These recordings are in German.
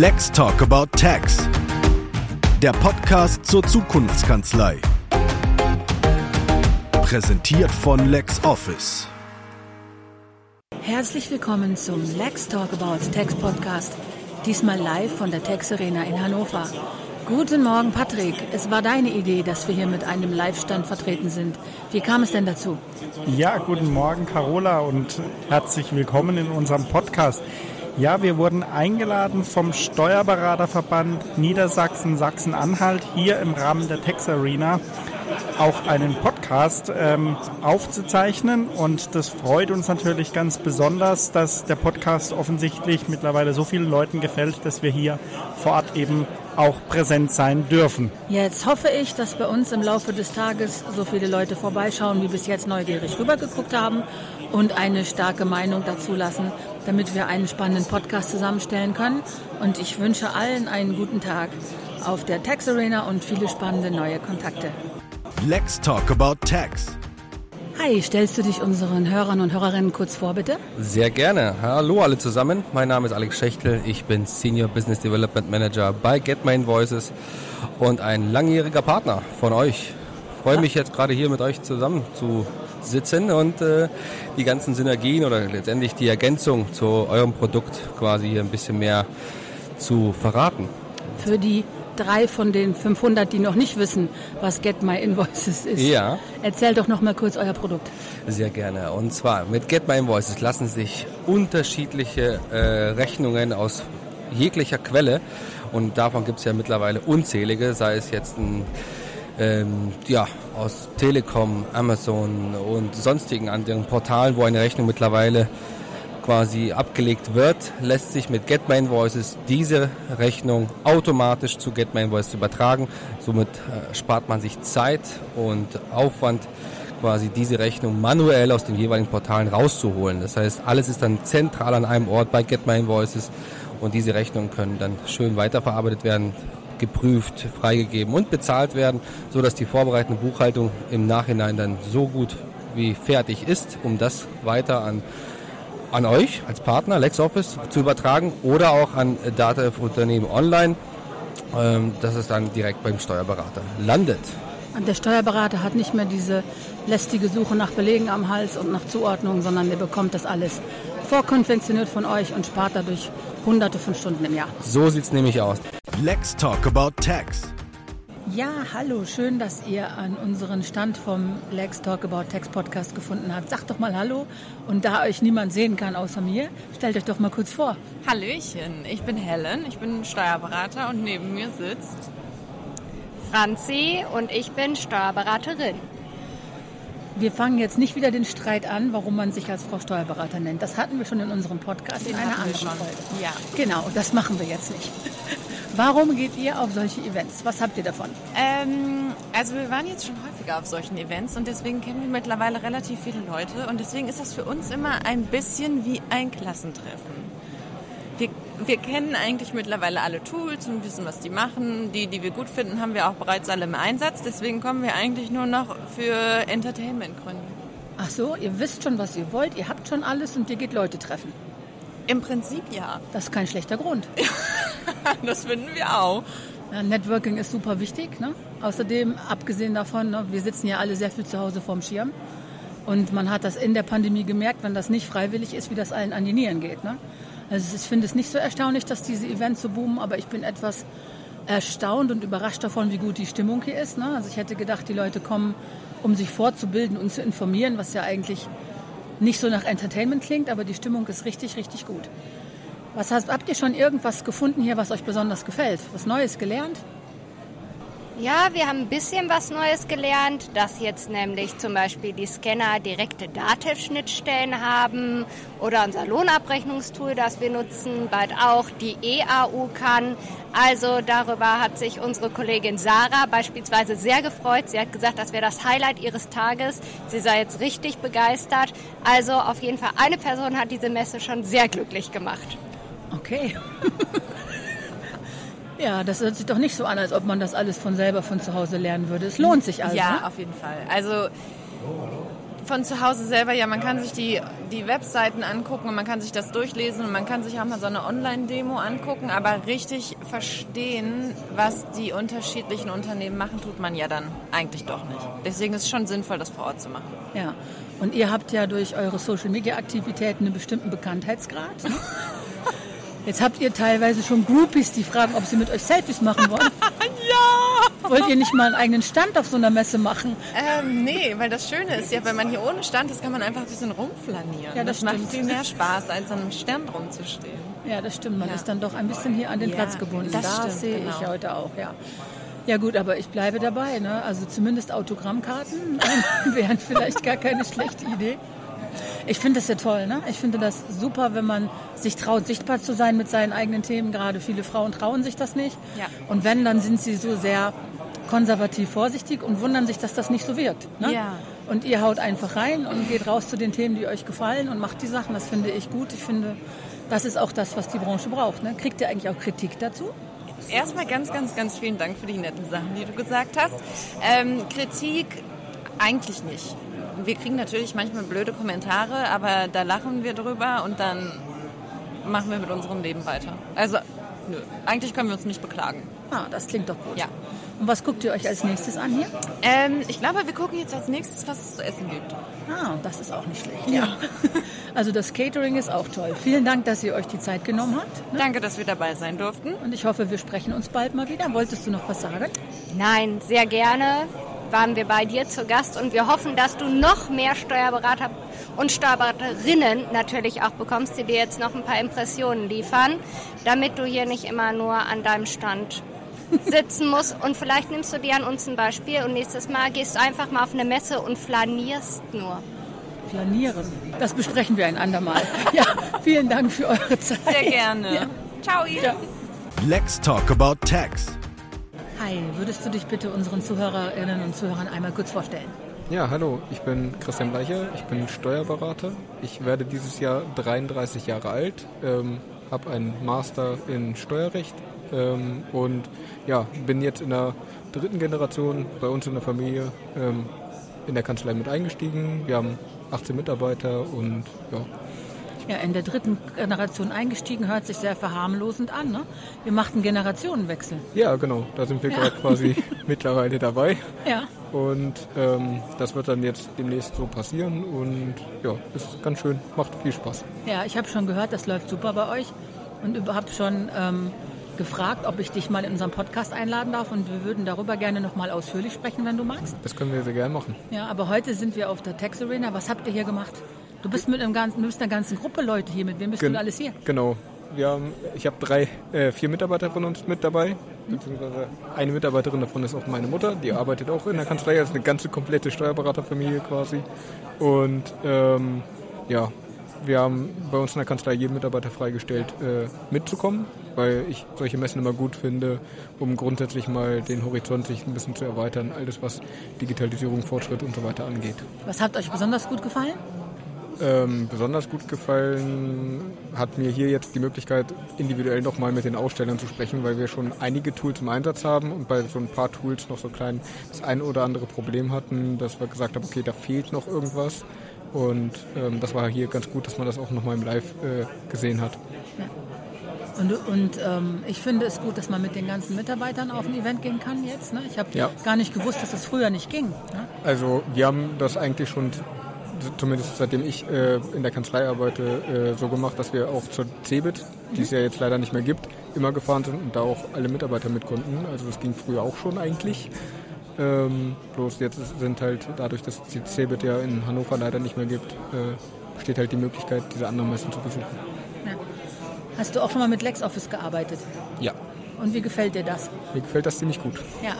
Let's Talk About Tax. Der Podcast zur Zukunftskanzlei. Präsentiert von LexOffice. Herzlich willkommen zum Lex Talk About Tax Podcast. Diesmal live von der Tax Arena in Hannover. Guten Morgen, Patrick. Es war deine Idee, dass wir hier mit einem Live-Stand vertreten sind. Wie kam es denn dazu? Ja, guten Morgen, Carola, und herzlich willkommen in unserem Podcast. Ja, wir wurden eingeladen vom Steuerberaterverband Niedersachsen, Sachsen-Anhalt hier im Rahmen der Tex Arena auch einen Podcast ähm, aufzuzeichnen. Und das freut uns natürlich ganz besonders, dass der Podcast offensichtlich mittlerweile so vielen Leuten gefällt, dass wir hier vor Ort eben auch präsent sein dürfen. Jetzt hoffe ich, dass bei uns im Laufe des Tages so viele Leute vorbeischauen, wie bis jetzt neugierig rübergeguckt haben und eine starke Meinung dazu lassen, damit wir einen spannenden Podcast zusammenstellen können. Und ich wünsche allen einen guten Tag auf der Tax Arena und viele spannende neue Kontakte. Let's Talk About Tax. Hi, stellst du dich unseren Hörern und Hörerinnen kurz vor, bitte? Sehr gerne. Hallo alle zusammen. Mein Name ist Alex Schechtel. Ich bin Senior Business Development Manager bei Get My Invoices und ein langjähriger Partner von euch. Ich freue mich jetzt gerade hier mit euch zusammen zu sitzen und äh, die ganzen Synergien oder letztendlich die Ergänzung zu eurem Produkt quasi hier ein bisschen mehr zu verraten. Für die drei von den 500, die noch nicht wissen, was Get My Invoices ist. Ja. Erzähl doch noch mal kurz euer Produkt. Sehr gerne. Und zwar mit Get My Invoices lassen sich unterschiedliche äh, Rechnungen aus jeglicher Quelle und davon gibt es ja mittlerweile unzählige, sei es jetzt ein ähm, ja, aus Telekom, Amazon und sonstigen anderen Portalen, wo eine Rechnung mittlerweile quasi abgelegt wird, lässt sich mit Get diese Rechnung automatisch zu Get übertragen. Somit äh, spart man sich Zeit und Aufwand, quasi diese Rechnung manuell aus den jeweiligen Portalen rauszuholen. Das heißt, alles ist dann zentral an einem Ort bei Get und diese Rechnungen können dann schön weiterverarbeitet werden, geprüft, freigegeben und bezahlt werden, sodass die vorbereitende Buchhaltung im Nachhinein dann so gut wie fertig ist, um das weiter an an euch als Partner LexOffice zu übertragen oder auch an DATEV Unternehmen online, ähm, dass es dann direkt beim Steuerberater landet. Und der Steuerberater hat nicht mehr diese lästige Suche nach Belegen am Hals und nach Zuordnung, sondern der bekommt das alles vorkonfektioniert von euch und spart dadurch hunderte von Stunden im Jahr. So sieht es nämlich aus. Let's Talk About Tax. Ja, hallo, schön, dass ihr an unseren Stand vom Lex Talk About Text Podcast gefunden habt. Sagt doch mal Hallo und da euch niemand sehen kann außer mir, stellt euch doch mal kurz vor. Hallöchen, ich bin Helen, ich bin Steuerberater und neben mir sitzt Franzi und ich bin Steuerberaterin. Wir fangen jetzt nicht wieder den Streit an, warum man sich als Frau Steuerberater nennt. Das hatten wir schon in unserem Podcast Den in einer anderen. Folge. Ja. Genau, das machen wir jetzt nicht. Warum geht ihr auf solche Events? Was habt ihr davon? Ähm, also wir waren jetzt schon häufiger auf solchen Events und deswegen kennen wir mittlerweile relativ viele Leute und deswegen ist das für uns immer ein bisschen wie ein Klassentreffen. Wir, wir kennen eigentlich mittlerweile alle Tools und wissen, was die machen. Die, die wir gut finden, haben wir auch bereits alle im Einsatz. Deswegen kommen wir eigentlich nur noch für Entertainment-Gründe. Ach so, ihr wisst schon, was ihr wollt, ihr habt schon alles und ihr geht Leute treffen. Im Prinzip ja. Das ist kein schlechter Grund. Das finden wir auch. Ja, Networking ist super wichtig. Ne? Außerdem, abgesehen davon, ne, wir sitzen ja alle sehr viel zu Hause vorm Schirm. Und man hat das in der Pandemie gemerkt, wenn das nicht freiwillig ist, wie das allen an die Nieren geht. Ne? Also ich finde es nicht so erstaunlich, dass diese Events so boomen, aber ich bin etwas erstaunt und überrascht davon, wie gut die Stimmung hier ist. Ne? Also ich hätte gedacht, die Leute kommen, um sich fortzubilden und zu informieren, was ja eigentlich nicht so nach Entertainment klingt, aber die Stimmung ist richtig, richtig gut. Was hast, habt ihr schon irgendwas gefunden hier, was euch besonders gefällt? Was Neues gelernt? Ja, wir haben ein bisschen was Neues gelernt, dass jetzt nämlich zum Beispiel die Scanner direkte Datev-Schnittstellen haben oder unser Lohnabrechnungstool, das wir nutzen, bald auch die EAU kann. Also darüber hat sich unsere Kollegin Sarah beispielsweise sehr gefreut. Sie hat gesagt, das wäre das Highlight ihres Tages. Sie sei jetzt richtig begeistert. Also auf jeden Fall eine Person hat diese Messe schon sehr glücklich gemacht. Okay. ja, das hört sich doch nicht so an, als ob man das alles von selber von zu Hause lernen würde. Es lohnt sich also. Ja, ne? auf jeden Fall. Also von zu Hause selber, ja, man kann sich die, die Webseiten angucken und man kann sich das durchlesen und man kann sich auch mal so eine Online-Demo angucken, aber richtig verstehen, was die unterschiedlichen Unternehmen machen, tut man ja dann eigentlich doch nicht. Deswegen ist es schon sinnvoll, das vor Ort zu machen. Ja. Und ihr habt ja durch eure Social-Media-Aktivitäten einen bestimmten Bekanntheitsgrad. Jetzt habt ihr teilweise schon Groupies, die fragen, ob sie mit euch Selfies machen wollen. ja! Wollt ihr nicht mal einen eigenen Stand auf so einer Messe machen? Ähm, nee, weil das Schöne ist ja, wenn man hier ohne Stand ist, kann man einfach ein bisschen rumflanieren. Ja, das macht stimmt. viel mehr Spaß, als an einem Stand rumzustehen. Ja, das stimmt. Man Ja. ist dann doch ein bisschen hier an den Ja, Platz gebunden. das Das, stimmt, sehe genau. ich heute auch, ja. Ja gut, aber ich bleibe dabei. Ne? Also zumindest Autogrammkarten wären vielleicht gar keine schlechte Idee. Ich finde das ja toll. Ne? Ich finde das super, wenn man sich traut, sichtbar zu sein mit seinen eigenen Themen. Gerade viele Frauen trauen sich das nicht. Ja. Und wenn, dann sind sie so sehr konservativ vorsichtig und wundern sich, dass das nicht so wirkt. Ne? Ja. Und ihr haut einfach rein und geht raus zu den Themen, die euch gefallen und macht die Sachen. Das finde ich gut. Ich finde, das ist auch das, was die Branche braucht. Ne? Kriegt ihr eigentlich auch Kritik dazu? Erstmal ganz, ganz, ganz vielen Dank für die netten Sachen, die du gesagt hast. Ähm, Kritik eigentlich nicht. Wir kriegen natürlich manchmal blöde Kommentare, aber da lachen wir drüber und dann machen wir mit unserem Leben weiter. Also, nö, eigentlich können wir uns nicht beklagen. Ah, das klingt doch gut. Ja. Und was guckt ihr euch als nächstes an hier? Ähm, ich glaube, wir gucken jetzt als nächstes, was es zu essen gibt. Ah, das ist auch nicht schlecht. Ja. Also das Catering ist auch toll. Vielen Dank, dass ihr euch die Zeit genommen habt. Ne? Danke, dass wir dabei sein durften. Und ich hoffe, wir sprechen uns bald mal wieder. Wolltest du noch was sagen? Nein, sehr gerne waren wir bei dir zu Gast und wir hoffen, dass du noch mehr Steuerberater und Steuerberaterinnen natürlich auch bekommst, die dir jetzt noch ein paar Impressionen liefern, damit du hier nicht immer nur an deinem Stand sitzen musst. Und vielleicht nimmst du dir an uns ein Beispiel und nächstes Mal gehst du einfach mal auf eine Messe und flanierst nur. Flanieren. Das besprechen wir ein andermal. Ja, vielen Dank für eure Zeit. Sehr gerne. Ja. Ciao, ihr. Ja. Let's talk about tax. Hi, würdest du dich bitte unseren Zuhörerinnen und Zuhörern einmal kurz vorstellen? Ja, hallo, ich bin Christian Bleicher, ich bin Steuerberater. Ich werde dieses Jahr 33 Jahre alt, ähm, habe einen Master in Steuerrecht ähm, und ja, bin jetzt in der dritten Generation bei uns in der Familie ähm, in der Kanzlei mit eingestiegen. Wir haben 18 Mitarbeiter und ja, Ja, in der dritten Generation eingestiegen, hört sich sehr verharmlosend an. Ne? Wir machten Generationenwechsel. ja genau, da sind wir gerade quasi mittlerweile dabei. Ja. Und ähm, das wird dann jetzt demnächst so passieren und ja, ist ganz schön, macht viel Spaß. Ja, ich habe schon gehört, das läuft super bei euch und überhaupt schon ähm, gefragt, ob ich dich mal in unseren Podcast einladen darf und wir würden darüber gerne noch mal ausführlich sprechen, wenn du magst. Das können wir sehr gerne machen. Ja, aber heute sind wir auf der Tex Arena. Was habt ihr hier gemacht? Du bist mit einem ganzen, du bist einer ganzen Gruppe Leute hier. Mit wem bist Gen- du alles hier? Genau. Wir haben, ich habe drei, äh, vier Mitarbeiter von uns mit dabei. Beziehungsweise eine Mitarbeiterin davon ist auch meine Mutter. Die arbeitet auch in der Kanzlei. Also eine ganze komplette Steuerberaterfamilie quasi. Und ähm, ja, wir haben bei uns in der Kanzlei jeden Mitarbeiter freigestellt, äh, mitzukommen, weil ich solche Messen immer gut finde, um grundsätzlich mal den Horizont sich ein bisschen zu erweitern, alles was Digitalisierung, Fortschritt und so weiter angeht. Was hat euch besonders gut gefallen? Ähm, besonders gut gefallen hat mir hier jetzt die Möglichkeit, individuell nochmal mit den Ausstellern zu sprechen, weil wir schon einige Tools im Einsatz haben und bei so ein paar Tools noch so klein das ein oder andere Problem hatten, dass wir gesagt haben, okay, da fehlt noch irgendwas. Und ähm, das war hier ganz gut, dass man das auch nochmal im Live äh, gesehen hat. Und, und ähm, ich finde es gut, dass man mit den ganzen Mitarbeitern auf ein Event gehen kann jetzt. Ne? Ich habe Ja. gar nicht gewusst, dass das früher nicht ging. Ne? Also wir haben das eigentlich schon, zumindest seitdem ich äh, in der Kanzlei arbeite, äh, so gemacht, dass wir auch zur CeBIT, die es ja jetzt leider nicht mehr gibt, immer gefahren sind und da auch alle Mitarbeiter mit konnten. Also das ging früher auch schon eigentlich. Ähm, bloß jetzt sind halt dadurch, dass es die CeBIT ja in Hannover leider nicht mehr gibt, äh, besteht halt die Möglichkeit, diese anderen Messen zu besuchen. Hast du auch schon mal mit LexOffice gearbeitet? Ja, Und wie gefällt dir das? mir gefällt das ziemlich gut. Ja,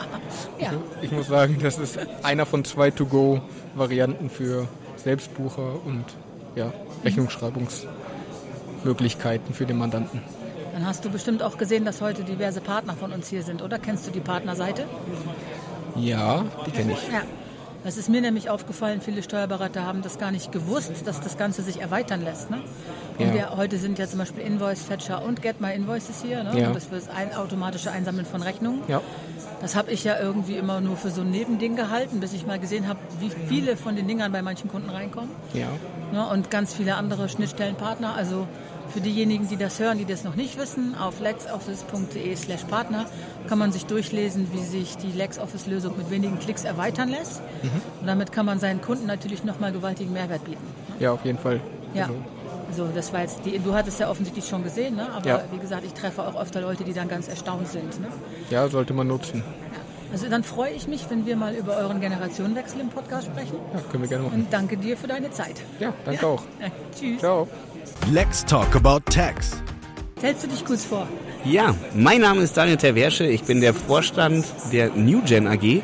ja. Ich muss sagen, das ist einer von zwei To-Go-Varianten für Selbstbucher und ja, Rechnungsschreibungsmöglichkeiten für den Mandanten. Dann hast du bestimmt auch gesehen, dass heute diverse Partner von uns hier sind, oder? Kennst du die Partnerseite? Ja, die kenne ich. Ja. Das ist mir nämlich aufgefallen, viele Steuerberater haben das gar nicht gewusst, dass das Ganze sich erweitern lässt. Ne? Und Ja. wir, heute sind ja zum Beispiel Invoice Fetcher und Get My Invoices hier. Ne? Ja. Das für das ein, automatische Einsammeln von Rechnungen. Ja, Das habe ich ja irgendwie immer nur für so ein Nebending gehalten, bis ich mal gesehen habe, wie viele von den Dingern bei manchen Kunden reinkommen. Ja. Ne, und ganz viele andere Schnittstellenpartner. Also für diejenigen, die das hören, die das noch nicht wissen, auf lexoffice.de slash Partner kann man sich durchlesen, wie sich die LexOffice-Lösung mit wenigen Klicks erweitern lässt. Und damit kann man seinen Kunden natürlich nochmal gewaltigen Mehrwert bieten. Ja, auf jeden Fall. Ja. Also, Also das war jetzt die, du hattest ja offensichtlich schon gesehen, ne? aber Ja. wie gesagt, ich treffe auch öfter Leute, die dann ganz erstaunt sind. Ne? ja, sollte man nutzen. Also dann freue ich mich, wenn wir mal über euren Generationenwechsel im Podcast sprechen. Ja, können wir gerne machen. Und danke dir für deine Zeit. Ja, danke auch. Ja, tschüss. Ciao. Let's talk about tax. Stellst du dich kurz vor? Ja, mein Name ist Daniel Terwersche, ich bin der Vorstand der NewGen AG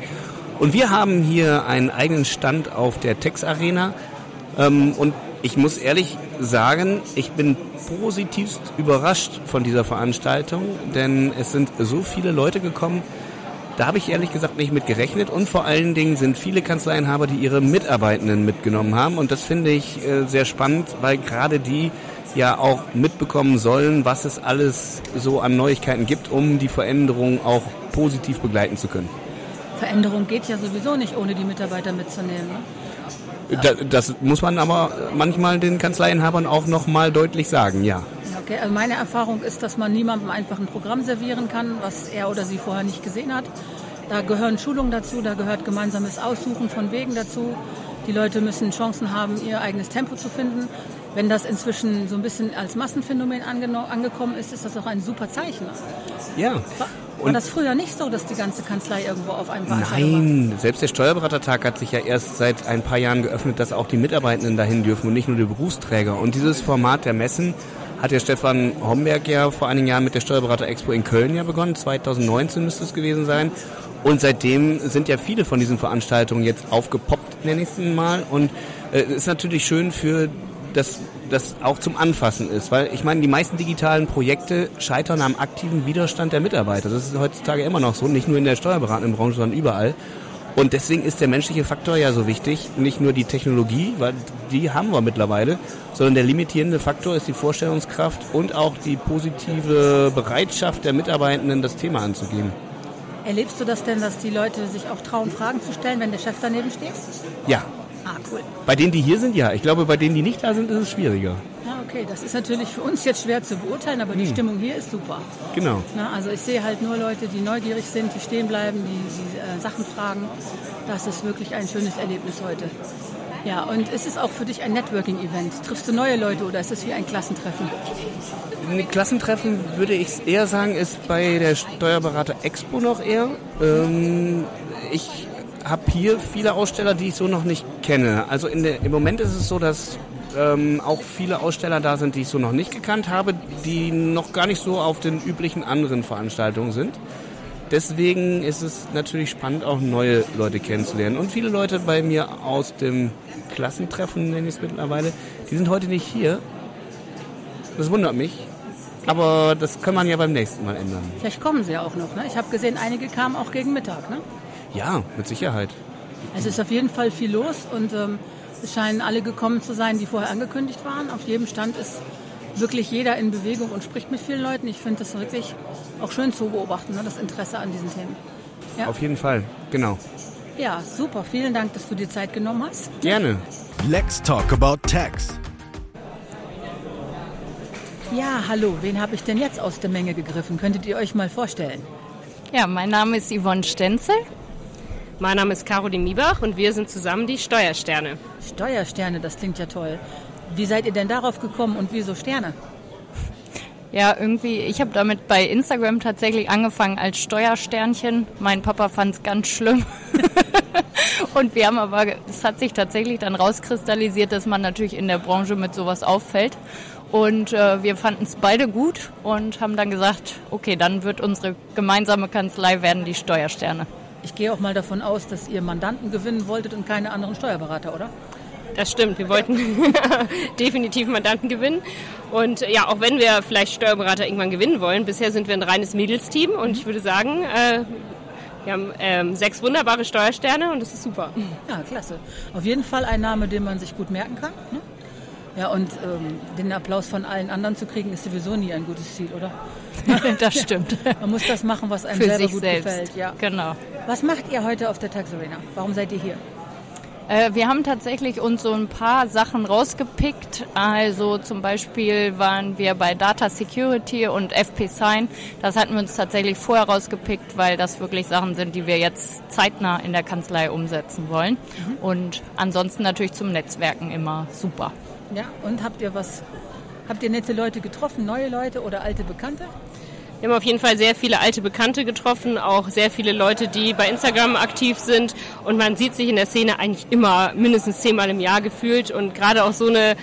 und wir haben hier einen eigenen Stand auf der Tex Arena ähm, und ich muss ehrlich sagen, ich bin positivst überrascht von dieser Veranstaltung, denn es sind so viele Leute gekommen, da habe ich ehrlich gesagt nicht mit gerechnet und vor allen Dingen sind viele Kanzleienhaber, die ihre Mitarbeitenden mitgenommen haben und das finde ich äh, sehr spannend, weil gerade die ja auch mitbekommen sollen, was es alles so an Neuigkeiten gibt, um die Veränderung auch positiv begleiten zu können. Veränderung geht ja sowieso nicht, ohne die Mitarbeiter mitzunehmen. Ne? Da, das muss man aber manchmal den Kanzleienhabern auch nochmal deutlich sagen, ja. Okay, also meine Erfahrung ist, dass man niemandem einfach ein Programm servieren kann, was er oder sie vorher nicht gesehen hat. Da gehören Schulungen dazu, da gehört gemeinsames Aussuchen von Wegen dazu. Die Leute müssen Chancen haben, ihr eigenes Tempo zu finden. Wenn das inzwischen so ein bisschen als Massenphänomen angekommen ist, ist das auch ein super Zeichen. Ja. War, war Und- das früher nicht so, dass die ganze Kanzlei irgendwo auf einem war? Nein, selbst der Steuerberatertag hat sich ja erst seit ein paar Jahren geöffnet, dass auch die Mitarbeitenden dahin dürfen und nicht nur die Berufsträger. Und dieses Format der Messen hat der Stefan Homberg ja vor einigen Jahren mit der Steuerberater Expo in Köln ja begonnen. 2019 müsste es gewesen sein. Und seitdem sind ja viele von diesen Veranstaltungen jetzt aufgepoppt, nenne ich es mal. Und äh, es ist natürlich schön für dass das auch zum Anfassen ist. Weil ich meine, die meisten digitalen Projekte scheitern am aktiven Widerstand der Mitarbeiter. Das ist heutzutage immer noch so, nicht nur in der steuerberatenden Branche, sondern überall. Und deswegen ist der menschliche Faktor ja so wichtig. Nicht nur die Technologie, weil die haben wir mittlerweile, sondern der limitierende Faktor ist die Vorstellungskraft und auch die positive Bereitschaft der Mitarbeitenden, das Thema anzugehen. Erlebst du das denn, dass die Leute sich auch trauen, Fragen zu stellen, wenn der Chef daneben steht? Ja, Ah, cool. bei denen, die hier sind, ja. Ich glaube, bei denen, die nicht da sind, ist es schwieriger. Ja, okay, das ist natürlich für uns jetzt schwer zu beurteilen, aber die Stimmung hier ist super. Genau. Na, also ich sehe halt nur Leute, die neugierig sind, die stehen bleiben, die, die äh, Sachen fragen. Das ist wirklich ein schönes Erlebnis heute. Ja, und ist es auch für dich ein Networking-Event? Triffst du neue Leute oder ist es wie ein Klassentreffen? Ein Klassentreffen würde ich eher sagen, ist bei der Steuerberater Expo noch eher. Ähm, ich habe hier viele Aussteller, die ich so noch nicht kenne. Also der, im Moment ist es so, dass ähm, auch viele Aussteller da sind, die ich so noch nicht gekannt habe, die noch gar nicht so auf den üblichen anderen Veranstaltungen sind. Deswegen ist es natürlich spannend, auch neue Leute kennenzulernen. Und viele Leute bei mir aus dem Klassentreffen, nenne ich es mittlerweile, die sind heute nicht hier. Das wundert mich. Aber das kann man ja beim nächsten Mal ändern. Vielleicht kommen sie ja auch noch. Ne? Ich habe gesehen, einige kamen auch gegen Mittag. Ne? Ja, mit Sicherheit. Es ist auf jeden Fall viel los und ähm, es scheinen alle gekommen zu sein, die vorher angekündigt waren. Auf jedem Stand ist wirklich jeder in Bewegung und spricht mit vielen Leuten. Ich finde das wirklich auch schön zu beobachten, ne? das Interesse an diesen Themen. Ja. Auf jeden Fall, genau. Ja, super. Vielen Dank, dass du dir Zeit genommen hast. Gerne. Let's talk about tax. Ja, hallo. Wen habe ich denn jetzt aus der Menge gegriffen? Könntet ihr euch mal vorstellen? Ja, mein Name ist Yvonne Stenzel. Mein Name ist Caroline Miebach und wir sind zusammen die Steuersterne. Steuersterne, das klingt ja toll. Wie seid ihr denn darauf gekommen und wieso Sterne? Ja, irgendwie, ich habe damit bei Instagram tatsächlich angefangen als Steuersternchen. Mein Papa fand es ganz schlimm. und wir haben aber, es hat sich tatsächlich dann rauskristallisiert, dass man natürlich in der Branche mit sowas auffällt. Und äh, wir fanden es beide gut und haben dann gesagt, okay, dann wird unsere gemeinsame Kanzlei werden die Steuersterne. Ich gehe auch mal davon aus, dass ihr Mandanten gewinnen wolltet und keine anderen Steuerberater, oder? Das stimmt, wir wollten definitiv Mandanten gewinnen. Und ja, auch wenn wir vielleicht Steuerberater irgendwann gewinnen wollen, bisher sind wir ein reines Mädelsteam und ich würde sagen, äh, wir haben ähm, sechs wunderbare Steuersterne und das ist super. Ja, klasse. Auf jeden Fall ein Name, den man sich gut merken kann. Ne? Ja, und ähm, den Applaus von allen anderen zu kriegen, ist sowieso nie ein gutes Ziel, oder? das stimmt. Man muss das machen, was einem Für selber gut selbst. gefällt. Ja. Genau. Was macht ihr heute auf der Tax Arena? Warum seid ihr hier? Äh, wir haben tatsächlich uns so ein paar Sachen rausgepickt. Also zum Beispiel waren wir bei Data Security und FP Sign. Das hatten wir uns tatsächlich vorher rausgepickt, weil das wirklich Sachen sind, die wir jetzt zeitnah in der Kanzlei umsetzen wollen. Und ansonsten natürlich zum Netzwerken immer super. Ja, und habt ihr was, habt ihr nette Leute getroffen, neue Leute oder alte Bekannte? Wir haben auf jeden Fall sehr viele alte Bekannte getroffen, auch sehr viele Leute, die bei Instagram aktiv sind. Und man sieht sich in der Szene eigentlich immer mindestens zehnmal im Jahr gefühlt. Und gerade auch so eine,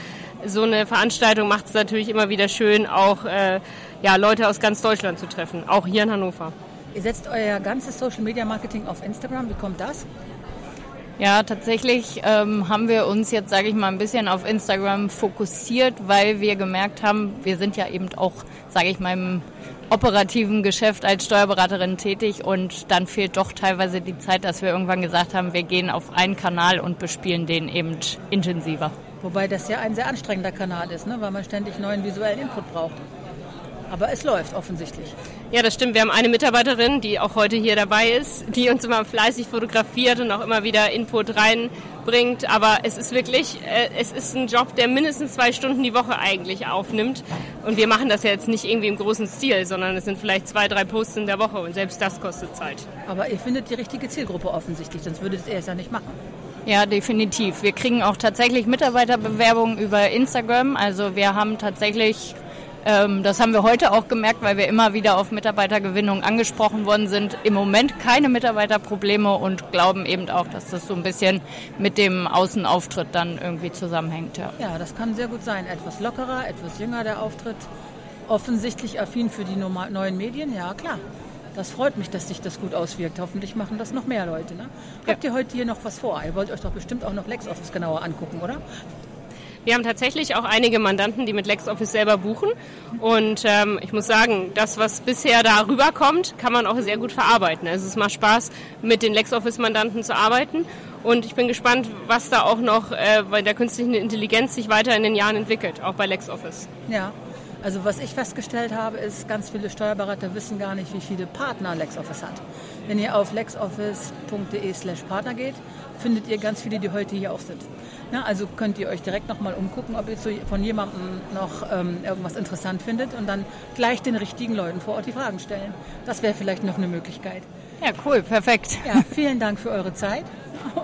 so eine Veranstaltung macht es natürlich immer wieder schön, auch äh, ja, Leute aus ganz Deutschland zu treffen, auch hier in Hannover. Ihr setzt euer ganzes Social Media Marketing auf Instagram. Wie kommt das? Ja, tatsächlich ähm, haben wir uns jetzt, sage ich mal, ein bisschen auf Instagram fokussiert, weil wir gemerkt haben, wir sind ja eben auch, sage ich mal, im operativen Geschäft als Steuerberaterin tätig und dann fehlt doch teilweise die Zeit, dass wir irgendwann gesagt haben, wir gehen auf einen Kanal und bespielen den eben intensiver. Wobei das ja ein sehr anstrengender Kanal ist, ne? weil man ständig neuen visuellen Input braucht. Aber es läuft offensichtlich. Ja, das stimmt. Wir haben eine Mitarbeiterin, die auch heute hier dabei ist, die uns immer fleißig fotografiert und auch immer wieder Input reinbringt. Aber es ist wirklich, äh, es ist ein Job, der mindestens zwei Stunden die Woche eigentlich aufnimmt. Und wir machen das ja jetzt nicht irgendwie im großen Stil, sondern es sind vielleicht zwei, drei Posts in der Woche und selbst das kostet Zeit. Aber ihr findet die richtige Zielgruppe offensichtlich, sonst würdet ihr es ja nicht machen. Ja, definitiv. Wir kriegen auch tatsächlich Mitarbeiterbewerbungen über Instagram. Also wir haben tatsächlich, das haben wir heute auch gemerkt, weil wir immer wieder auf Mitarbeitergewinnung angesprochen worden sind, im Moment keine Mitarbeiterprobleme und glauben eben auch, dass das so ein bisschen mit dem Außenauftritt dann irgendwie zusammenhängt. Ja. Ja, das kann sehr gut sein. Etwas lockerer, etwas jünger der Auftritt. Offensichtlich affin für die neuen Medien, ja klar. Das freut mich, dass sich das gut auswirkt. Hoffentlich machen das noch mehr Leute. Ne? Habt ihr heute hier noch was vor? Ihr wollt euch doch bestimmt auch noch LexOffice genauer angucken, oder? Wir haben tatsächlich auch einige Mandanten, die mit LexOffice selber buchen. Und ähm, ich muss sagen, das, was bisher da rüberkommt, kann man auch sehr gut verarbeiten. Also es macht Spaß, mit den LexOffice-Mandanten zu arbeiten. Und ich bin gespannt, was da auch noch äh, bei der künstlichen Intelligenz sich weiter in den Jahren entwickelt, auch bei LexOffice. Ja. Also was ich festgestellt habe, ist, ganz viele Steuerberater wissen gar nicht, wie viele Partner LexOffice hat. Wenn ihr auf lexoffice.de slash Partner geht, findet ihr ganz viele, die heute hier auch sind. Ja, also könnt ihr euch direkt nochmal umgucken, ob ihr zu, von jemandem noch ähm, irgendwas interessant findet und dann gleich den richtigen Leuten vor Ort die Fragen stellen. Das wäre vielleicht noch eine Möglichkeit. Ja, cool, perfekt. Ja, vielen Dank für eure Zeit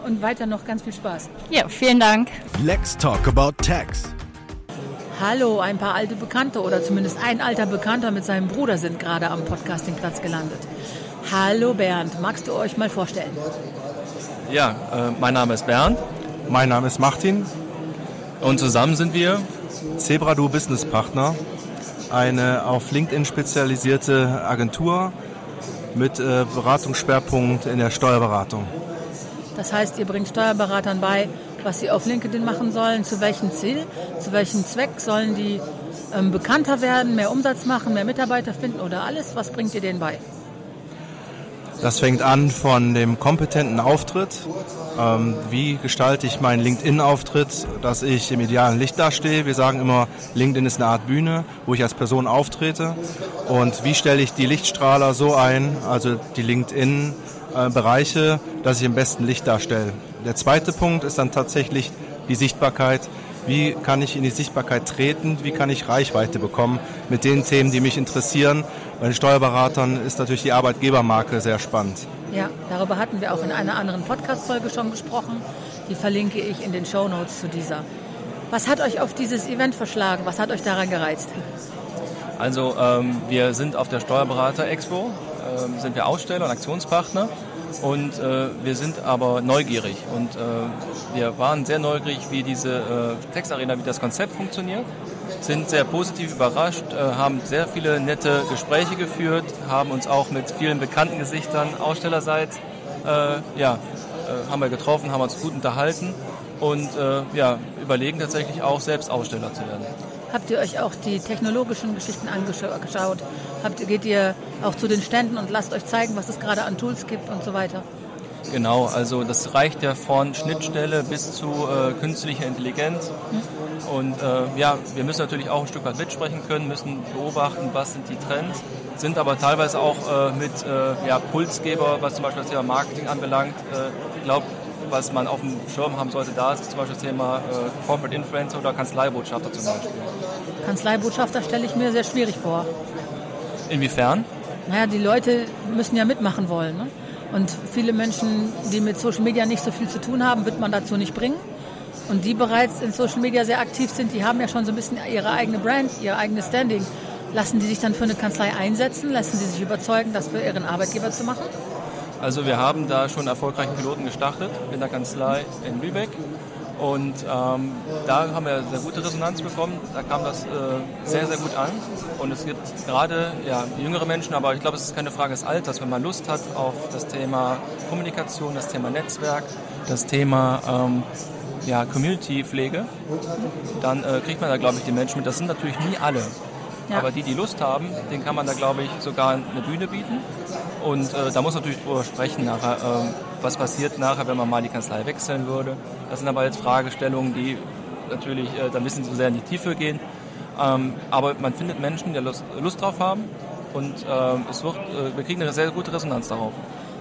und weiter noch ganz viel Spaß. Ja, vielen Dank. Let's talk about tax. Hallo, ein paar alte Bekannte oder zumindest ein alter Bekannter mit seinem Bruder sind gerade am Podcastingplatz gelandet. Hallo Bernd, magst du euch mal vorstellen? Ja, äh, mein Name ist Bernd. Mein Name ist Martin. Und zusammen sind wir Zebradu Business Partner, eine auf LinkedIn spezialisierte Agentur mit äh, Beratungsschwerpunkt in der Steuerberatung. Das heißt, ihr bringt Steuerberatern bei, was sie auf LinkedIn machen sollen, zu welchem Ziel, zu welchem Zweck sollen die ähm, bekannter werden, mehr Umsatz machen, mehr Mitarbeiter finden oder alles? Was bringt ihr denen bei? Das fängt an von dem kompetenten Auftritt. Ähm, wie gestalte ich meinen LinkedIn-Auftritt, dass ich im idealen Licht dastehe? Wir sagen immer, LinkedIn ist eine Art Bühne, wo ich als Person auftrete. Und wie stelle ich die Lichtstrahler so ein, also die LinkedIn-Bereiche, dass ich im besten Licht darstelle? Der zweite Punkt ist dann tatsächlich die Sichtbarkeit. Wie kann ich in die Sichtbarkeit treten? Wie kann ich Reichweite bekommen mit den Themen, die mich interessieren? Bei den Steuerberatern ist natürlich die Arbeitgebermarke sehr spannend. Ja, darüber hatten wir auch in einer anderen Podcast-Folge schon gesprochen. Die verlinke ich in den Show Notes zu dieser. Was hat euch auf dieses Event verschlagen? Was hat euch daran gereizt? Also ähm, wir sind auf der Steuerberater Expo, ähm, sind wir Aussteller und Aktionspartner und äh, wir sind aber neugierig. Und äh, wir waren sehr neugierig, wie diese äh, Textarena, wie das Konzept funktioniert, sind sehr positiv überrascht, äh, haben sehr viele nette Gespräche geführt, haben uns auch mit vielen bekannten Gesichtern ausstellerseits äh, ja, äh, haben wir getroffen, haben uns gut unterhalten. Und ja, überlegen tatsächlich auch selbst Aussteller zu werden. Habt ihr euch auch die technologischen Geschichten angeschaut? Habt, geht ihr auch zu den Ständen und lasst euch zeigen, was es gerade an Tools gibt und so weiter? Genau, also das reicht ja von Schnittstelle bis zu äh, künstlicher Intelligenz. Und äh, ja, wir müssen natürlich auch ein Stück weit mitsprechen können, müssen beobachten, was sind die Trends, sind aber teilweise auch äh, mit äh, ja, Pulsgeber, was zum Beispiel das Thema Marketing anbelangt. Äh, ich glaube, was man auf dem Schirm haben sollte, da ist zum Beispiel das Thema äh, Corporate Influencer oder Kanzleibotschafter zum Beispiel. Kanzleibotschafter stelle ich mir sehr schwierig vor. Inwiefern? Naja, die Leute müssen ja mitmachen wollen. Ne? Und viele Menschen, die mit Social Media nicht so viel zu tun haben, wird man dazu nicht bringen. Und die bereits in Social Media sehr aktiv sind, die haben ja schon so ein bisschen ihre eigene Brand, ihr eigenes Standing. Lassen die sich dann für eine Kanzlei einsetzen? Lassen sie sich überzeugen, das für ihren Arbeitgeber zu machen? Also wir haben da schon erfolgreichen Piloten gestartet in der Kanzlei in Lübeck. Und ähm, da haben wir sehr gute Resonanz bekommen. Da kam das äh, sehr, sehr gut an. Und es gibt gerade ja, jüngere Menschen, aber ich glaube, es ist keine Frage des Alters, wenn man Lust hat auf das Thema Kommunikation, das Thema Netzwerk, das Thema ähm, ja, Community-Pflege, dann äh, kriegt man da, glaube ich, die Menschen mit. Das sind natürlich nie alle. Ja. Aber die, die Lust haben, denen kann man da, glaube ich, sogar eine Bühne bieten. Und äh, da muss man natürlich drüber sprechen nachher, äh, was passiert nachher, wenn man mal die Kanzlei wechseln würde. Das sind aber jetzt Fragestellungen, die natürlich äh, da ein bisschen zu sehr in die Tiefe gehen. Ähm, aber man findet Menschen, die Lust, Lust drauf haben und ähm, es wird, äh, wir kriegen eine sehr gute Resonanz darauf.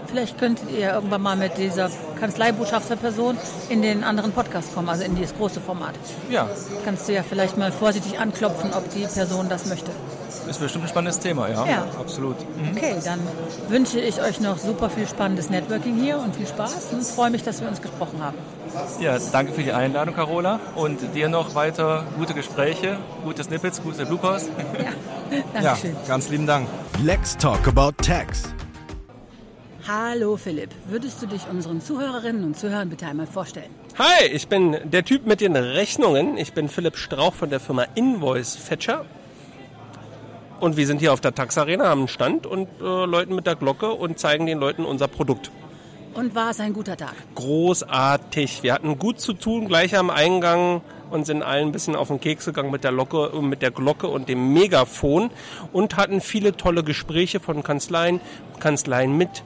Vielleicht könnt ihr irgendwann mal mit dieser Kanzleibotschafterperson in den anderen Podcast kommen, also in dieses große Format. Ja. Kannst du ja vielleicht mal vorsichtig anklopfen, ob die Person das möchte. Ist bestimmt ein spannendes Thema, ja. Ja. Absolut. Mhm. Okay, dann wünsche ich euch noch super viel spannendes Networking hier und viel Spaß und freue mich, dass wir uns gesprochen haben. Ja, danke für die Einladung, Carola. Und dir noch weiter gute Gespräche, gute Snippets, gute Bloopers. Ja, danke schön. Ja, ganz lieben Dank. Let's talk about tax. Hallo Philipp, würdest du dich unseren Zuhörerinnen und Zuhörern bitte einmal vorstellen? Hi, ich bin der Typ mit den Rechnungen. Ich bin Philipp Strauch von der Firma Invoice Fetcher. Und wir sind hier auf der Tax Arena, haben einen Stand und äh, läuten mit der Glocke und zeigen den Leuten unser Produkt. Und war es ein guter Tag? Großartig. Wir hatten gut zu tun gleich am Eingang und sind allen ein bisschen auf den Keks gegangen mit der, Locke, mit der Glocke und dem Megafon und hatten viele tolle Gespräche von Kanzleien, Kanzleien mit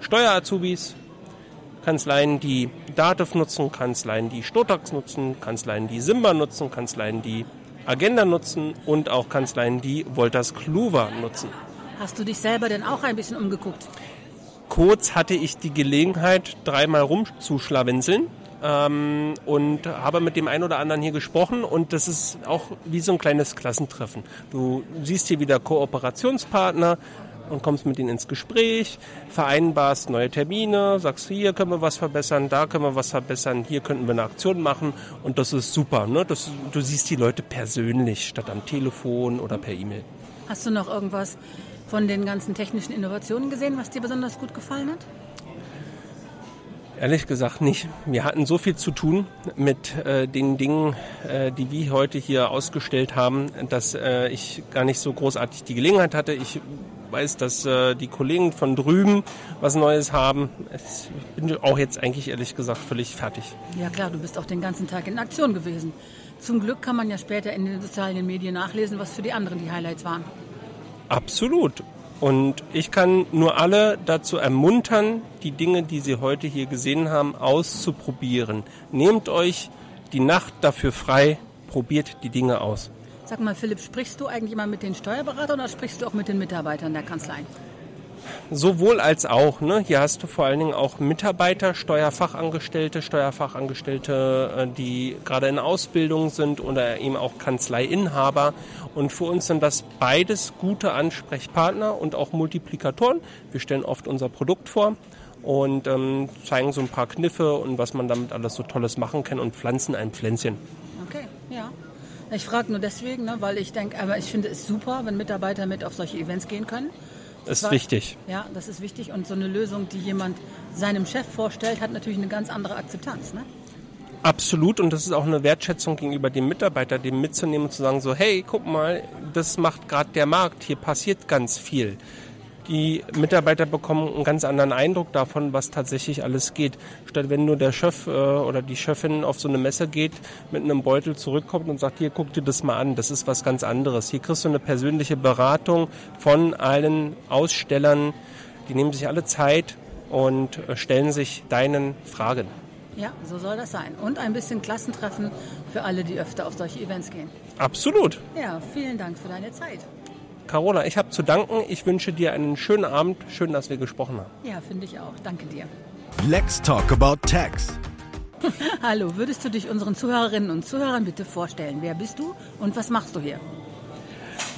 Steuerazubis, Kanzleien, die Dativ nutzen, Kanzleien, die Stotax nutzen, Kanzleien, die Simba nutzen, Kanzleien, die Agenda nutzen und auch Kanzleien, die Wolters Kluwer nutzen. Hast du dich selber denn auch ein bisschen umgeguckt? Kurz hatte ich die Gelegenheit, dreimal rumzuschlawinseln ähm, und habe mit dem einen oder anderen hier gesprochen und das ist auch wie so ein kleines Klassentreffen. Du siehst hier wieder Kooperationspartner, und kommst mit ihnen ins Gespräch, vereinbarst neue Termine, sagst, hier können wir was verbessern, da können wir was verbessern, hier könnten wir eine Aktion machen und das ist super. Ne? Das, du siehst die Leute persönlich statt am Telefon oder per E-Mail. Hast du noch irgendwas von den ganzen technischen Innovationen gesehen, was dir besonders gut gefallen hat? Ehrlich gesagt nicht. Wir hatten so viel zu tun mit äh, den Dingen, äh, die wir heute hier ausgestellt haben, dass äh, ich gar nicht so großartig die Gelegenheit hatte. Ich weiß, dass äh, die Kollegen von drüben was Neues haben. Ich bin auch jetzt eigentlich ehrlich gesagt völlig fertig. Ja klar, du bist auch den ganzen Tag in Aktion gewesen. Zum Glück kann man ja später in den sozialen Medien nachlesen, was für die anderen die Highlights waren. Absolut. Und ich kann nur alle dazu ermuntern, die Dinge, die Sie heute hier gesehen haben, auszuprobieren. Nehmt euch die Nacht dafür frei, probiert die Dinge aus. Sag mal, Philipp, sprichst du eigentlich immer mit den Steuerberatern oder sprichst du auch mit den Mitarbeitern der Kanzlei? Sowohl als auch. Ne? Hier hast du vor allen Dingen auch Mitarbeiter, Steuerfachangestellte, Steuerfachangestellte, äh, die gerade in Ausbildung sind oder eben auch Kanzleiinhaber. Und für uns sind das beides gute Ansprechpartner und auch Multiplikatoren. Wir stellen oft unser Produkt vor und ähm, zeigen so ein paar Kniffe und was man damit alles so Tolles machen kann und pflanzen ein Pflänzchen. Okay, ja. Ich frage nur deswegen, ne, weil ich denke, aber ich finde es super, wenn Mitarbeiter mit auf solche Events gehen können. Das ist wichtig. Ja, das ist wichtig. Und so eine Lösung, die jemand seinem Chef vorstellt, hat natürlich eine ganz andere Akzeptanz. Ne? Absolut. Und das ist auch eine Wertschätzung gegenüber dem Mitarbeiter, dem mitzunehmen und zu sagen, so, hey, guck mal, das macht gerade der Markt. Hier passiert ganz viel die Mitarbeiter bekommen einen ganz anderen Eindruck davon, was tatsächlich alles geht. Statt wenn nur der Chef äh, oder die Chefin auf so eine Messe geht, mit einem Beutel zurückkommt und sagt, hier guck dir das mal an, das ist was ganz anderes. Hier kriegst du eine persönliche Beratung von allen Ausstellern, die nehmen sich alle Zeit, und äh, stellen sich deinen Fragen. Ja, so soll das sein. Und ein bisschen Klassentreffen für alle, die öfter auf solche Events gehen. Absolut. Ja, vielen Dank für deine Zeit. Carola, ich habe zu danken. Ich wünsche dir einen schönen Abend. Schön, dass wir gesprochen haben. Ja, finde ich auch. Danke dir. Let's talk about tax. Hallo, würdest du dich unseren Zuhörerinnen und Zuhörern bitte vorstellen? Wer bist du und was machst du hier?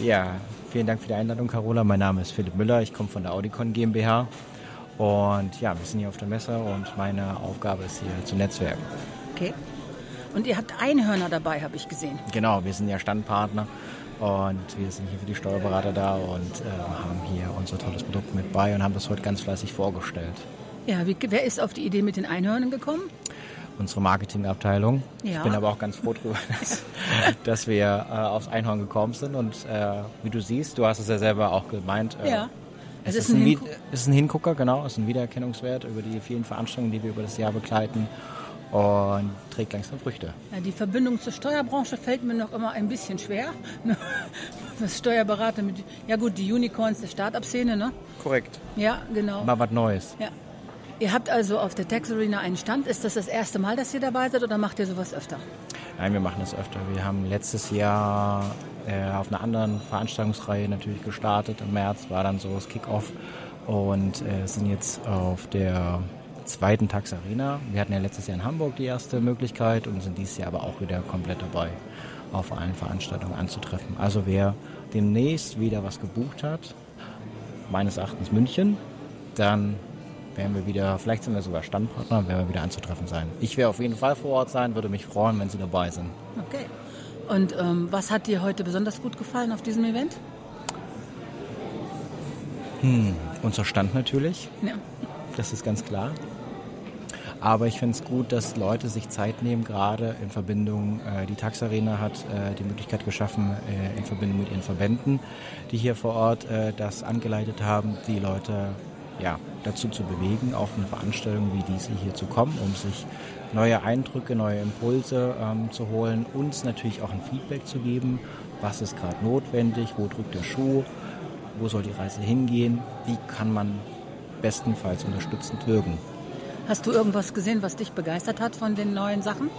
Ja, vielen Dank für die Einladung, Carola. Mein Name ist Philipp Müller. Ich komme von der Audicon GmbH. Und ja, wir sind hier auf der Messe und meine Aufgabe ist hier zu netzwerken. Okay. Und ihr habt Einhörner dabei, habe ich gesehen. Genau, wir sind ja Standpartner und wir sind hier für die Steuerberater da und äh, haben hier unser tolles Produkt mit bei und haben das heute ganz fleißig vorgestellt. Ja, wie, wer ist auf die Idee mit den Einhörnern gekommen? Unsere Marketingabteilung. Ja. Ich bin aber auch ganz froh darüber, dass, dass wir äh, aufs Einhorn gekommen sind. Und äh, wie du siehst, du hast es ja selber auch gemeint. Äh, Ja. Es, Es ist, ein ein Hingucker, genau. Es ist ein Wiedererkennungswert über die vielen Veranstaltungen, die wir über das Jahr begleiten. Und trägt langsam Früchte. Ja, die Verbindung zur Steuerbranche fällt mir noch immer ein bisschen schwer. Das Steuerberater mit, ja gut, die Unicorns der Start-up-Szene, ne? Korrekt. Ja, genau. Mal was Neues. Ja. Ihr habt also auf der Tax Arena einen Stand. Ist das das erste Mal, dass ihr dabei seid oder macht ihr sowas öfter? Nein, wir machen das öfter. Wir haben letztes Jahr äh, auf einer anderen Veranstaltungsreihe natürlich gestartet. Im März war dann so das Kickoff und äh, sind jetzt auf der zweiten Tax Arena. Wir hatten ja letztes Jahr in Hamburg die erste Möglichkeit und sind dieses Jahr aber auch wieder komplett dabei, auf allen Veranstaltungen anzutreffen. Also wer demnächst wieder was gebucht hat, meines Erachtens München, dann werden wir wieder, vielleicht sind wir sogar Standpartner, werden wir wieder anzutreffen sein. Ich werde auf jeden Fall vor Ort sein, würde mich freuen, wenn Sie dabei sind. Okay. Und ähm, was hat dir heute besonders gut gefallen auf diesem Event? Hm, unser Stand natürlich, Ja. Das ist ganz klar. Aber ich finde es gut, dass Leute sich Zeit nehmen, gerade in Verbindung, äh, die Tax Arena hat äh, die Möglichkeit geschaffen, äh, in Verbindung mit ihren Verbänden, die hier vor Ort äh, das angeleitet haben, die Leute ja, dazu zu bewegen, auf eine Veranstaltung wie diese hier zu kommen, um sich neue Eindrücke, neue Impulse ähm, zu holen, uns natürlich auch ein Feedback zu geben, was ist gerade notwendig, wo drückt der Schuh, wo soll die Reise hingehen, wie kann man bestenfalls unterstützend wirken. Hast du irgendwas gesehen, was dich begeistert hat von den neuen Sachen?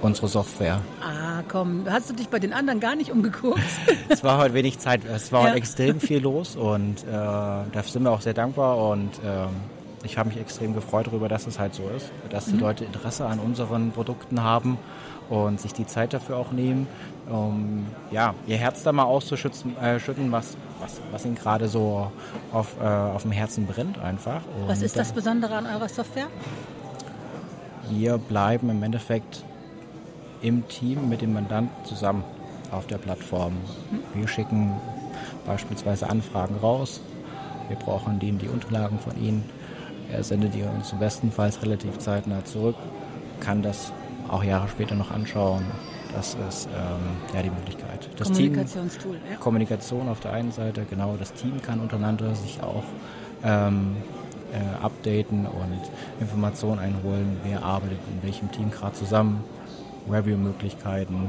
Unsere Software. Ah, komm, hast du dich bei den anderen gar nicht umgeguckt? Es war heute wenig Zeit, es war Ja. heute extrem viel los und äh, dafür sind wir auch sehr dankbar und ähm, ich habe mich extrem gefreut darüber, dass es halt so ist, dass die Mhm. Leute Interesse an unseren Produkten haben und sich die Zeit dafür auch nehmen, um ja, ihr Herz da mal auszuschütten, äh, schütten, was, was, was ihnen gerade so auf, äh, auf dem Herzen brennt einfach. Und Was ist das Besondere an eurer Software? Wir bleiben im Endeffekt im Team mit dem Mandanten zusammen auf der Plattform. Wir schicken beispielsweise Anfragen raus. Wir brauchen denen die Unterlagen von ihnen. Er sendet die uns bestenfalls relativ zeitnah zurück, kann das auch Jahre später noch anschauen. Das ist ähm, ja die Möglichkeit. Das Kommunikationstool, Team, ja. Kommunikation auf der einen Seite, genau. Das Team kann untereinander sich auch ähm, äh, updaten und Informationen einholen, wer arbeitet in welchem Team gerade zusammen, Review-Möglichkeiten,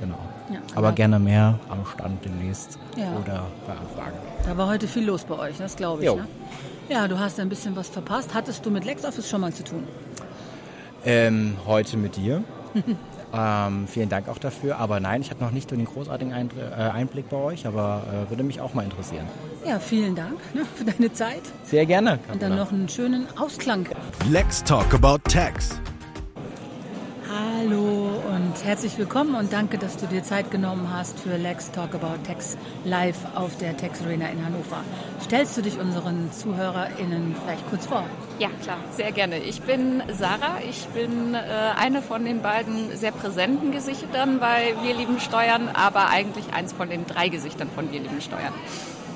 genau. Ja, Aber aber- gerne mehr am Stand demnächst Ja. oder bei Anfragen. Da war heute viel los bei euch, das glaube ich. Ne? Ja, du hast ein bisschen was verpasst. Hattest du mit LexOffice schon mal zu tun? Ähm, heute mit dir. ähm, vielen Dank auch dafür. Aber nein, ich habe noch nicht den großartigen äh, Einblick bei euch, aber äh, würde mich auch mal interessieren. Ja, vielen Dank ne, für deine Zeit. Sehr gerne. Und dann noch einen schönen Ausklang. Let's talk about tax. Und herzlich willkommen und danke, dass du dir Zeit genommen hast für Lex Talk About Tax live auf der Tax Arena in Hannover. Stellst du dich unseren ZuhörerInnen vielleicht kurz vor? Ja, klar, sehr gerne. Ich bin Sarah. Ich bin äh, eine von den beiden sehr präsenten Gesichtern bei Wir lieben Steuern, aber eigentlich eins von den drei Gesichtern von Wir lieben Steuern.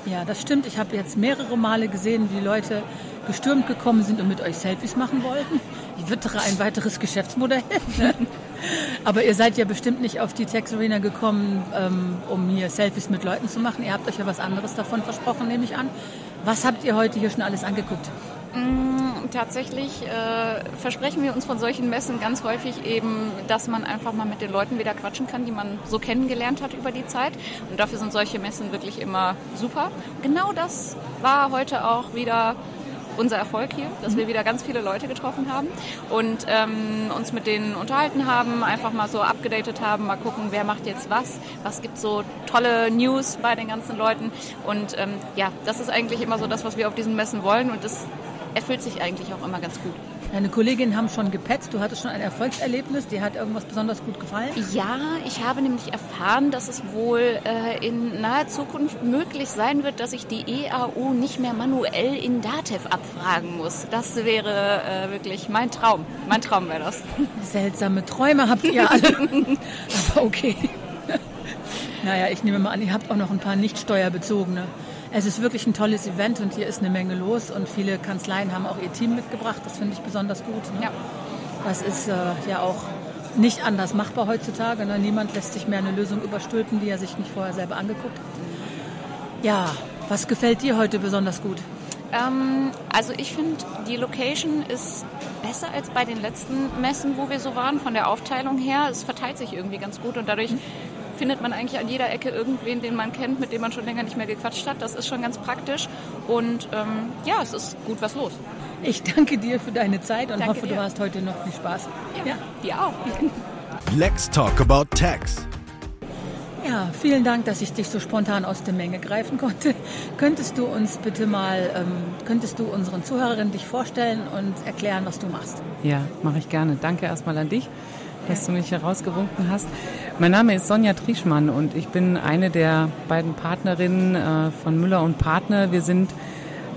Ja, das stimmt. Ich habe jetzt mehrere Male gesehen, wie Leute gestürmt gekommen sind und mit euch Selfies machen wollten. Ich wittere ein weiteres Geschäftsmodell. Aber ihr seid ja bestimmt nicht auf die Tax Arena gekommen, ähm, um hier Selfies mit Leuten zu machen. Ihr habt euch ja was anderes davon versprochen, nehme ich an. Was habt ihr heute hier schon alles angeguckt? Mm, tatsächlich äh, versprechen wir uns von solchen Messen ganz häufig eben, dass man einfach mal mit den Leuten wieder quatschen kann, die man so kennengelernt hat über die Zeit. Und dafür sind solche Messen wirklich immer super. Genau das war heute auch wieder unser Erfolg hier, dass wir wieder ganz viele Leute getroffen haben und ähm, uns mit denen unterhalten haben, einfach mal so abgedatet haben, mal gucken, wer macht jetzt was, was gibt so tolle News bei den ganzen Leuten und ähm, ja, das ist eigentlich immer so das, was wir auf diesen Messen wollen und das erfüllt sich eigentlich auch immer ganz gut. Deine Kolleginnen haben schon gepetzt. Du hattest schon ein Erfolgserlebnis. Dir hat irgendwas besonders gut gefallen? Ja, ich habe nämlich erfahren, dass es wohl äh, in naher Zukunft möglich sein wird, dass ich die EAU nicht mehr manuell in Datev abfragen muss. Das wäre äh, wirklich mein Traum. Mein Traum wäre das. Seltsame Träume habt ihr alle. Aber okay. naja, ich nehme mal an, ihr habt auch noch ein paar nicht steuerbezogene. Es ist wirklich ein tolles Event und hier ist eine Menge los und viele Kanzleien haben auch ihr Team mitgebracht. Das finde ich besonders gut. Ne? Ja. Das ist äh, ja auch nicht anders machbar heutzutage. Ne? Niemand lässt sich mehr eine Lösung überstülpen, die er sich nicht vorher selber angeguckt hat. Ja, was gefällt dir heute besonders gut? Ähm, also ich finde, die Location ist besser als bei den letzten Messen, wo wir so waren, von der Aufteilung her. Es verteilt sich irgendwie ganz gut und dadurch findet man eigentlich an jeder Ecke irgendwen, den man kennt, mit dem man schon länger nicht mehr gequatscht hat. Das ist schon ganz praktisch. Und ähm, ja, es ist gut was los. Ich danke dir für deine Zeit und Danke hoffe, dir. du hast heute noch viel Spaß. Ja, dir auch. Let's talk about tax. Ja, vielen Dank, dass ich dich so spontan aus der Menge greifen konnte. Könntest du uns bitte mal, ähm, könntest du unseren Zuhörerinnen dich vorstellen und erklären, was du machst? Ja, mache ich gerne. Danke erstmal an dich, dass du mich herausgewunken hast. Mein Name ist Sonja Trieschmann und ich bin eine der beiden Partnerinnen äh, von Müller und Partner. Wir sind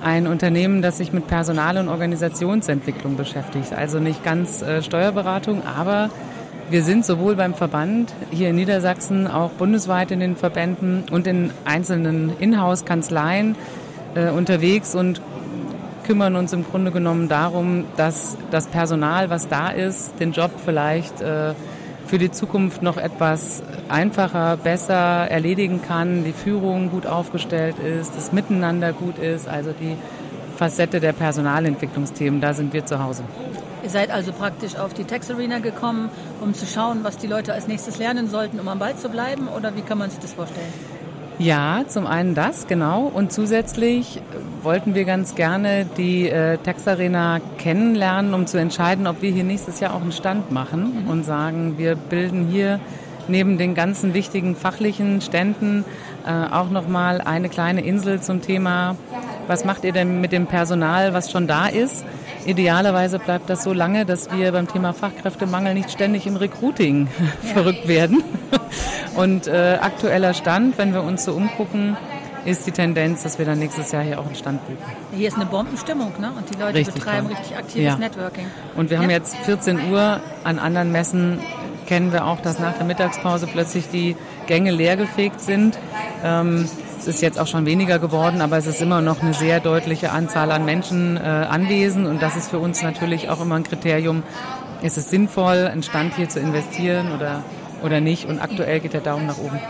ein Unternehmen, das sich mit Personal- und Organisationsentwicklung beschäftigt. Also nicht ganz äh, Steuerberatung, aber wir sind sowohl beim Verband hier in Niedersachsen, auch bundesweit in den Verbänden und in einzelnen Inhouse-Kanzleien äh, unterwegs und kümmern uns im Grunde genommen darum, dass das Personal, was da ist, den Job vielleicht äh, für die Zukunft noch etwas einfacher, besser erledigen kann, die Führung gut aufgestellt ist, das Miteinander gut ist, also die Facette der Personalentwicklungsthemen, da sind wir zu Hause. Ihr seid also praktisch auf die Tax Arena gekommen, um zu schauen, was die Leute als nächstes lernen sollten, um am Ball zu bleiben? Oder wie kann man sich das vorstellen? Ja, zum einen das, genau. Und zusätzlich wollten wir ganz gerne die äh, Tax Arena kennenlernen, um zu entscheiden, ob wir hier nächstes Jahr auch einen Stand machen und sagen, wir bilden hier neben den ganzen wichtigen fachlichen Ständen äh, auch nochmal eine kleine Insel zum Thema, was macht ihr denn mit dem Personal, was schon da ist? Idealerweise bleibt das so lange, dass wir beim Thema Fachkräftemangel nicht ständig im Recruiting verrückt werden. Und äh, aktueller Stand, wenn wir uns so umgucken, ist die Tendenz, dass wir dann nächstes Jahr hier auch einen Stand buchen. Hier ist eine Bombenstimmung, ne? Und die Leute Richtig, betreiben ja. richtig aktives Ja. Networking. Und wir haben Ja. jetzt 14 Uhr. An anderen Messen kennen wir auch, dass nach der Mittagspause plötzlich die Gänge leergefegt sind. Ähm, es ist jetzt auch schon weniger geworden, aber es ist immer noch eine sehr deutliche Anzahl an Menschen äh, anwesend. Und das ist für uns natürlich auch immer ein Kriterium. Ist es sinnvoll, einen Stand hier zu investieren oder, oder nicht? Und aktuell geht der Daumen nach oben.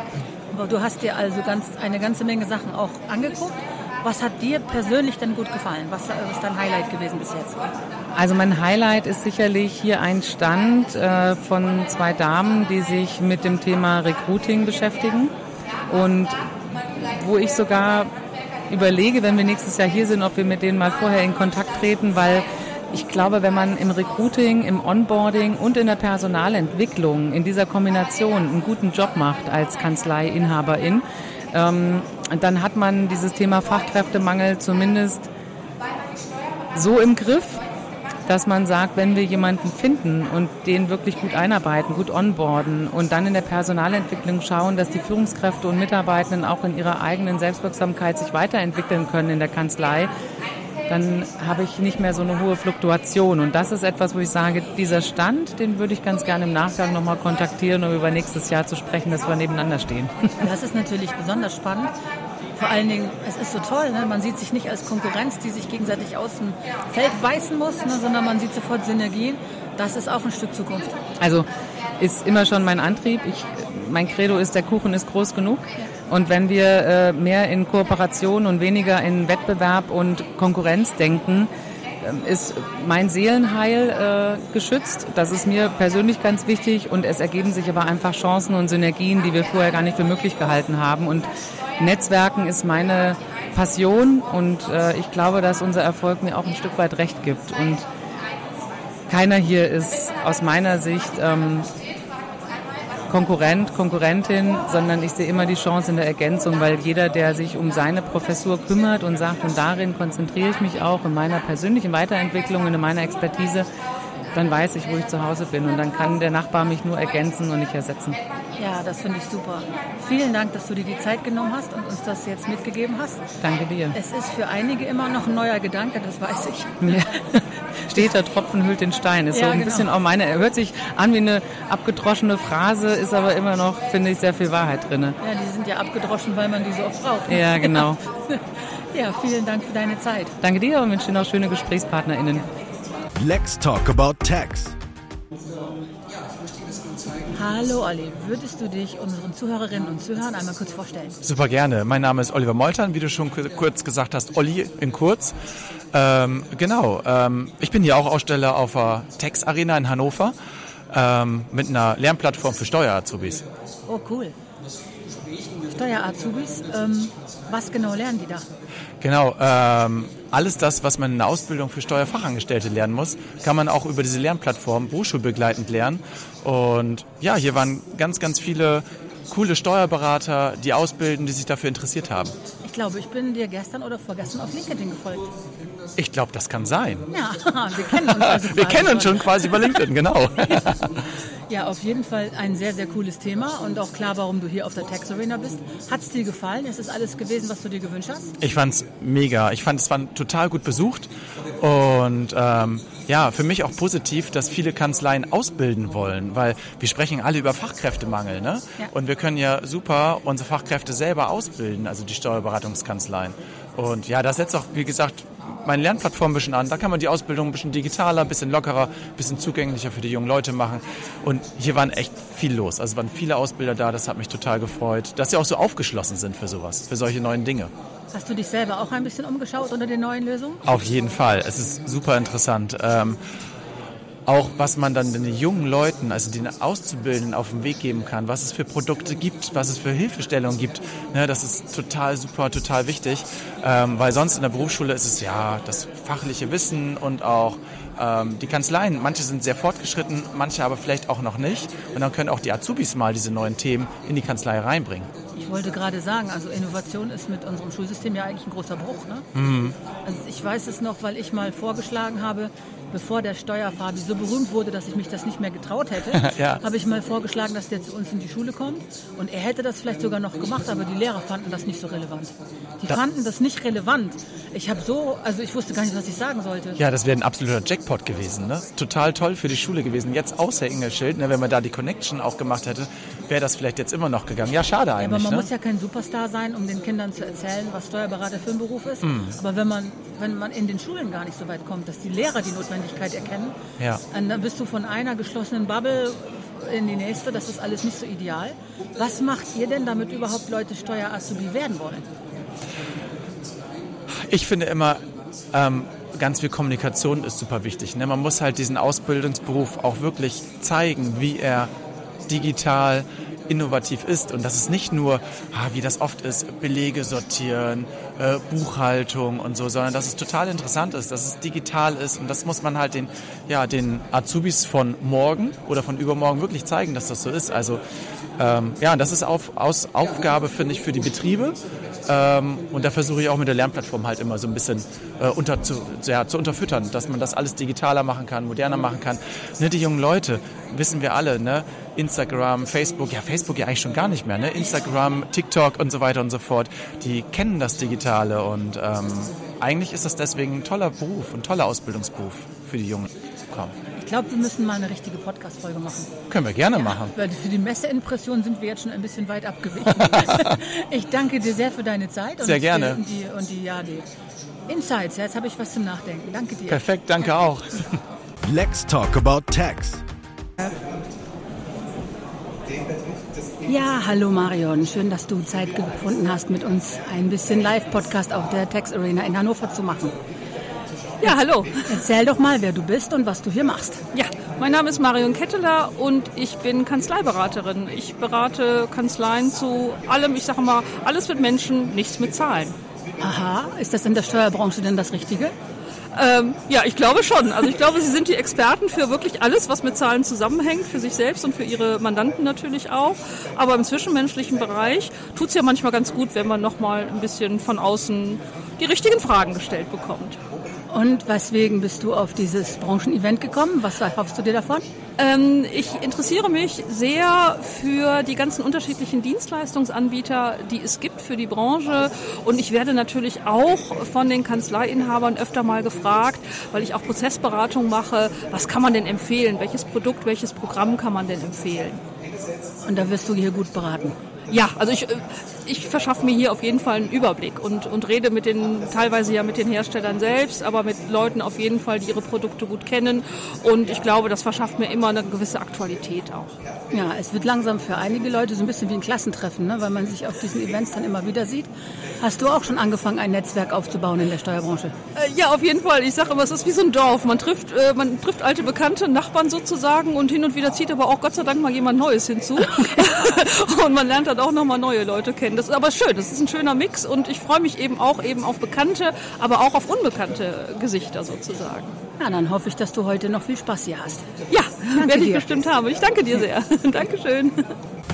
Aber du hast dir also ganz, eine ganze Menge Sachen auch angeguckt. Was hat dir persönlich denn gut gefallen? Was äh, ist dein Highlight gewesen bis jetzt? Also mein Highlight ist sicherlich hier ein Stand äh, von zwei Damen, die sich mit dem Thema Recruiting beschäftigen und wo ich sogar überlege, wenn wir nächstes Jahr hier sind, ob wir mit denen mal vorher in Kontakt treten, weil ich glaube, wenn man im Recruiting, im Onboarding und in der Personalentwicklung in dieser Kombination einen guten Job macht als Kanzleiinhaberin, ähm, dann hat man dieses Thema Fachkräftemangel zumindest so im Griff, dass man sagt, wenn wir jemanden finden und den wirklich gut einarbeiten, gut onboarden und dann in der Personalentwicklung schauen, dass die Führungskräfte und Mitarbeitenden auch in ihrer eigenen Selbstwirksamkeit sich weiterentwickeln können in der Kanzlei, dann habe ich nicht mehr so eine hohe Fluktuation. Und das ist etwas, wo ich sage, dieser Stand, den würde ich ganz gerne im Nachgang nochmal kontaktieren, um über nächstes Jahr zu sprechen, dass wir nebeneinander stehen. Das ist natürlich besonders spannend. Vor allen Dingen, es ist so toll, ne? man sieht sich nicht als Konkurrenz, die sich gegenseitig aus dem Feld beißen muss, ne? sondern man sieht sofort Synergien. Das ist auch ein Stück Zukunft. Also ist immer schon mein Antrieb. Ich, mein Credo ist, der Kuchen ist groß genug. Und wenn wir äh, mehr in Kooperation und weniger in Wettbewerb und Konkurrenz denken, ähm, ist mein Seelenheil äh, geschützt. Das ist mir persönlich ganz wichtig und es ergeben sich aber einfach Chancen und Synergien, die wir vorher gar nicht für möglich gehalten haben. Und Netzwerken ist meine Passion und äh, ich glaube, dass unser Erfolg mir auch ein Stück weit recht gibt. Und keiner hier ist aus meiner Sicht ähm, Konkurrent, Konkurrentin, sondern ich sehe immer die Chance in der Ergänzung, weil jeder, der sich um seine Professur kümmert und sagt, und darin konzentriere ich mich auch in meiner persönlichen Weiterentwicklung, in meiner Expertise, dann weiß ich, wo ich zu Hause bin und dann kann der Nachbar mich nur ergänzen und nicht ersetzen. Ja, das finde ich super. Vielen Dank, dass du dir die Zeit genommen hast und uns das jetzt mitgegeben hast. Danke dir. Es ist für einige immer noch ein neuer Gedanke, das weiß ich. Ja. Steter Tropfen hüllt den Stein. Ist Ja, so ein genau. bisschen auch meine, hört sich an wie eine abgedroschene Phrase, ist aber immer noch, finde ich, sehr viel Wahrheit drin. Ja, die sind ja abgedroschen, weil man die so oft braucht. ne? Ja, genau. Ja, vielen Dank für deine Zeit. Danke dir und wünsche dir noch schöne GesprächspartnerInnen. Let's talk about tax. Hallo Olli, würdest du dich unseren Zuhörerinnen und Zuhörern einmal kurz vorstellen? Super gerne. Mein Name ist Oliver Moltern, wie du schon ku- kurz gesagt hast, Olli in kurz. Ähm, genau, ähm, ich bin hier auch Aussteller auf der Tex Arena in Hannover ähm, mit einer Lernplattform für Steuerazubis. Oh, cool. Steuer-Azubis, ähm, was genau lernen die da? Genau, ähm, alles das, was man in der Ausbildung für Steuerfachangestellte lernen muss, kann man auch über diese Lernplattform berufsschulbegleitend lernen. Und ja, hier waren ganz, ganz viele coole Steuerberater, die ausbilden, die sich dafür interessiert haben. Ich glaube, ich bin dir gestern oder vorgestern auf LinkedIn gefolgt. Ich glaube, das kann sein. Ja, wir kennen uns also Wir kennen uns schon quasi über LinkedIn, genau. Ja, auf jeden Fall ein sehr, sehr cooles Thema und auch klar, warum du hier auf der Tax Arena bist. Hat es dir gefallen? Ist es alles gewesen, was du dir gewünscht hast? Ich fand's mega. Ich fand, es war total gut besucht und ähm, ja, für mich auch positiv, dass viele Kanzleien ausbilden wollen, weil wir sprechen alle über Fachkräftemangel, ne? Ja. Und wir können ja super unsere Fachkräfte selber ausbilden, also die Steuerberatungskanzleien. Und ja, das setzt auch, wie gesagt, meine Lernplattform ein bisschen an. Da kann man die Ausbildung ein bisschen digitaler, ein bisschen lockerer, ein bisschen zugänglicher für die jungen Leute machen. Und hier waren echt viel los. Also waren viele Ausbilder da, das hat mich total gefreut, dass sie auch so aufgeschlossen sind für sowas, für solche neuen Dinge. Hast du dich selber auch ein bisschen umgeschaut unter den neuen Lösungen? Auf jeden Fall. Es ist super interessant. Ähm, auch was man dann den jungen Leuten, also den Auszubildenden auf den Weg geben kann, was es für Produkte gibt, was es für Hilfestellungen gibt, ne, das ist total super, total wichtig, ähm, weil sonst in der Berufsschule ist es ja das fachliche Wissen und auch ähm, die Kanzleien. Manche sind sehr fortgeschritten, manche aber vielleicht auch noch nicht. Und dann können auch die Azubis mal diese neuen Themen in die Kanzlei reinbringen. Ich wollte gerade sagen, also Innovation ist mit unserem Schulsystem ja eigentlich ein großer Bruch. Ne? Mhm. Also ich weiß es noch, weil ich mal vorgeschlagen habe, bevor der Steuerfabi so berühmt wurde, dass ich mich das nicht mehr getraut hätte, Ja. habe ich mal vorgeschlagen, dass der zu uns in die Schule kommt. Und er hätte das vielleicht sogar noch gemacht, aber die Lehrer fanden das nicht so relevant. Die Da- fanden das nicht relevant. Ich habe so, also ich wusste gar nicht, was ich sagen sollte. Ja, das wäre ein absoluter Jackpot gewesen. Ne? Total toll für die Schule gewesen. Jetzt außer Ingelschild, ne, wenn man da die Connection auch gemacht hätte, wäre das vielleicht jetzt immer noch gegangen. Ja, schade Ja, aber eigentlich. man ne? muss ja kein Superstar sein, um den Kindern zu erzählen, was Steuerberater für ein Beruf ist. Mhm. Aber wenn man, wenn man in den Schulen gar nicht so weit kommt, dass die Lehrer die Notwendigkeit erkennen, Ja. dann bist du von einer geschlossenen Bubble in die nächste. Das ist alles nicht so ideal. Was macht ihr denn, damit überhaupt Leute Steuerazubi werden wollen? Ich finde immer, ähm, ganz viel Kommunikation ist super wichtig. Ne? Man muss halt diesen Ausbildungsberuf auch wirklich zeigen, wie er digital innovativ ist und dass es nicht nur, ah, wie das oft ist, Belege sortieren, äh, Buchhaltung und so, sondern dass es total interessant ist, dass es digital ist und das muss man halt den, ja, den Azubis von morgen oder von übermorgen wirklich zeigen, dass das so ist. Also ähm, ja, das ist auf, aus, Aufgabe, finde ich, für die Betriebe ähm, und da versuche ich auch mit der Lernplattform halt immer so ein bisschen äh, unter, zu, ja, zu unterfüttern, dass man das alles digitaler machen kann, moderner machen kann. Ne, die jungen Leute, wissen wir alle, ne? Instagram, Facebook, ja Facebook ja eigentlich schon gar nicht mehr, ne? Instagram, TikTok und so weiter und so fort, die kennen das Digitale und ähm, eigentlich ist das deswegen ein toller Beruf, ein toller Ausbildungsberuf für die Jungen. Komm. Ich glaube, wir müssen mal eine richtige Podcast-Folge machen. Können wir gerne machen. Weil Für die Messeimpression sind wir jetzt schon ein bisschen weit abgewichen. ich danke dir sehr für deine Zeit. Sehr und gerne. Die, und die, und die, ja, die Insights. Ja, Jetzt habe ich was zum Nachdenken. Danke dir. Perfekt, danke auch. Let's talk about tax. Ja, hallo Marion. Schön, dass du Zeit gefunden hast, mit uns ein bisschen Live-Podcast auf der Tax Arena in Hannover zu machen. Ja, hallo. Erzähl doch mal, wer du bist und was du hier machst. Ja, mein Name ist Marion Ketteler und ich bin Kanzleiberaterin. Ich berate Kanzleien zu allem, ich sage mal, alles mit Menschen, nichts mit Zahlen. Aha, ist das in der Steuerbranche denn das Richtige? Ähm, ja, ich glaube schon. Also ich glaube, Sie sind die Experten für wirklich alles, was mit Zahlen zusammenhängt, für sich selbst und für Ihre Mandanten natürlich auch. Aber im zwischenmenschlichen Bereich tut es ja manchmal ganz gut, wenn man nochmal ein bisschen von außen die richtigen Fragen gestellt bekommt. Und weswegen bist du auf dieses Branchenevent gekommen? Was hoffst du dir davon? Ähm, ich interessiere mich sehr für die ganzen unterschiedlichen Dienstleistungsanbieter, die es gibt für die Branche. Und ich werde natürlich auch von den Kanzleiinhabern öfter mal gefragt, weil ich auch Prozessberatung mache, was kann man denn empfehlen? Welches Produkt, welches Programm kann man denn empfehlen? Und da wirst du hier gut beraten. Ja, also ich, äh, ich verschaffe mir hier auf jeden Fall einen Überblick und, und rede mit den, teilweise ja mit den Herstellern selbst, aber mit Leuten auf jeden Fall, die ihre Produkte gut kennen. Und ich glaube, das verschafft mir immer eine gewisse Aktualität auch. Ja, es wird langsam für einige Leute so ein bisschen wie ein Klassentreffen, ne? weil man sich auf diesen Events dann immer wieder sieht. Hast du auch schon angefangen, ein Netzwerk aufzubauen in der Steuerbranche? Äh, ja, auf jeden Fall. Ich sage immer, es ist wie so ein Dorf. Man trifft, äh, man trifft alte Bekannte, Nachbarn sozusagen und hin und wieder zieht aber auch Gott sei Dank mal jemand Neues hinzu. und man lernt dann auch nochmal neue Leute kennen. Das ist aber schön. Das ist ein schöner Mix und ich freue mich eben auch eben auf bekannte, aber auch auf unbekannte Gesichter sozusagen. Ja, dann hoffe ich, dass du heute noch viel Spaß hier hast. Ja, Danke werde ich dir. bestimmt haben. Ich danke dir sehr. Dankeschön.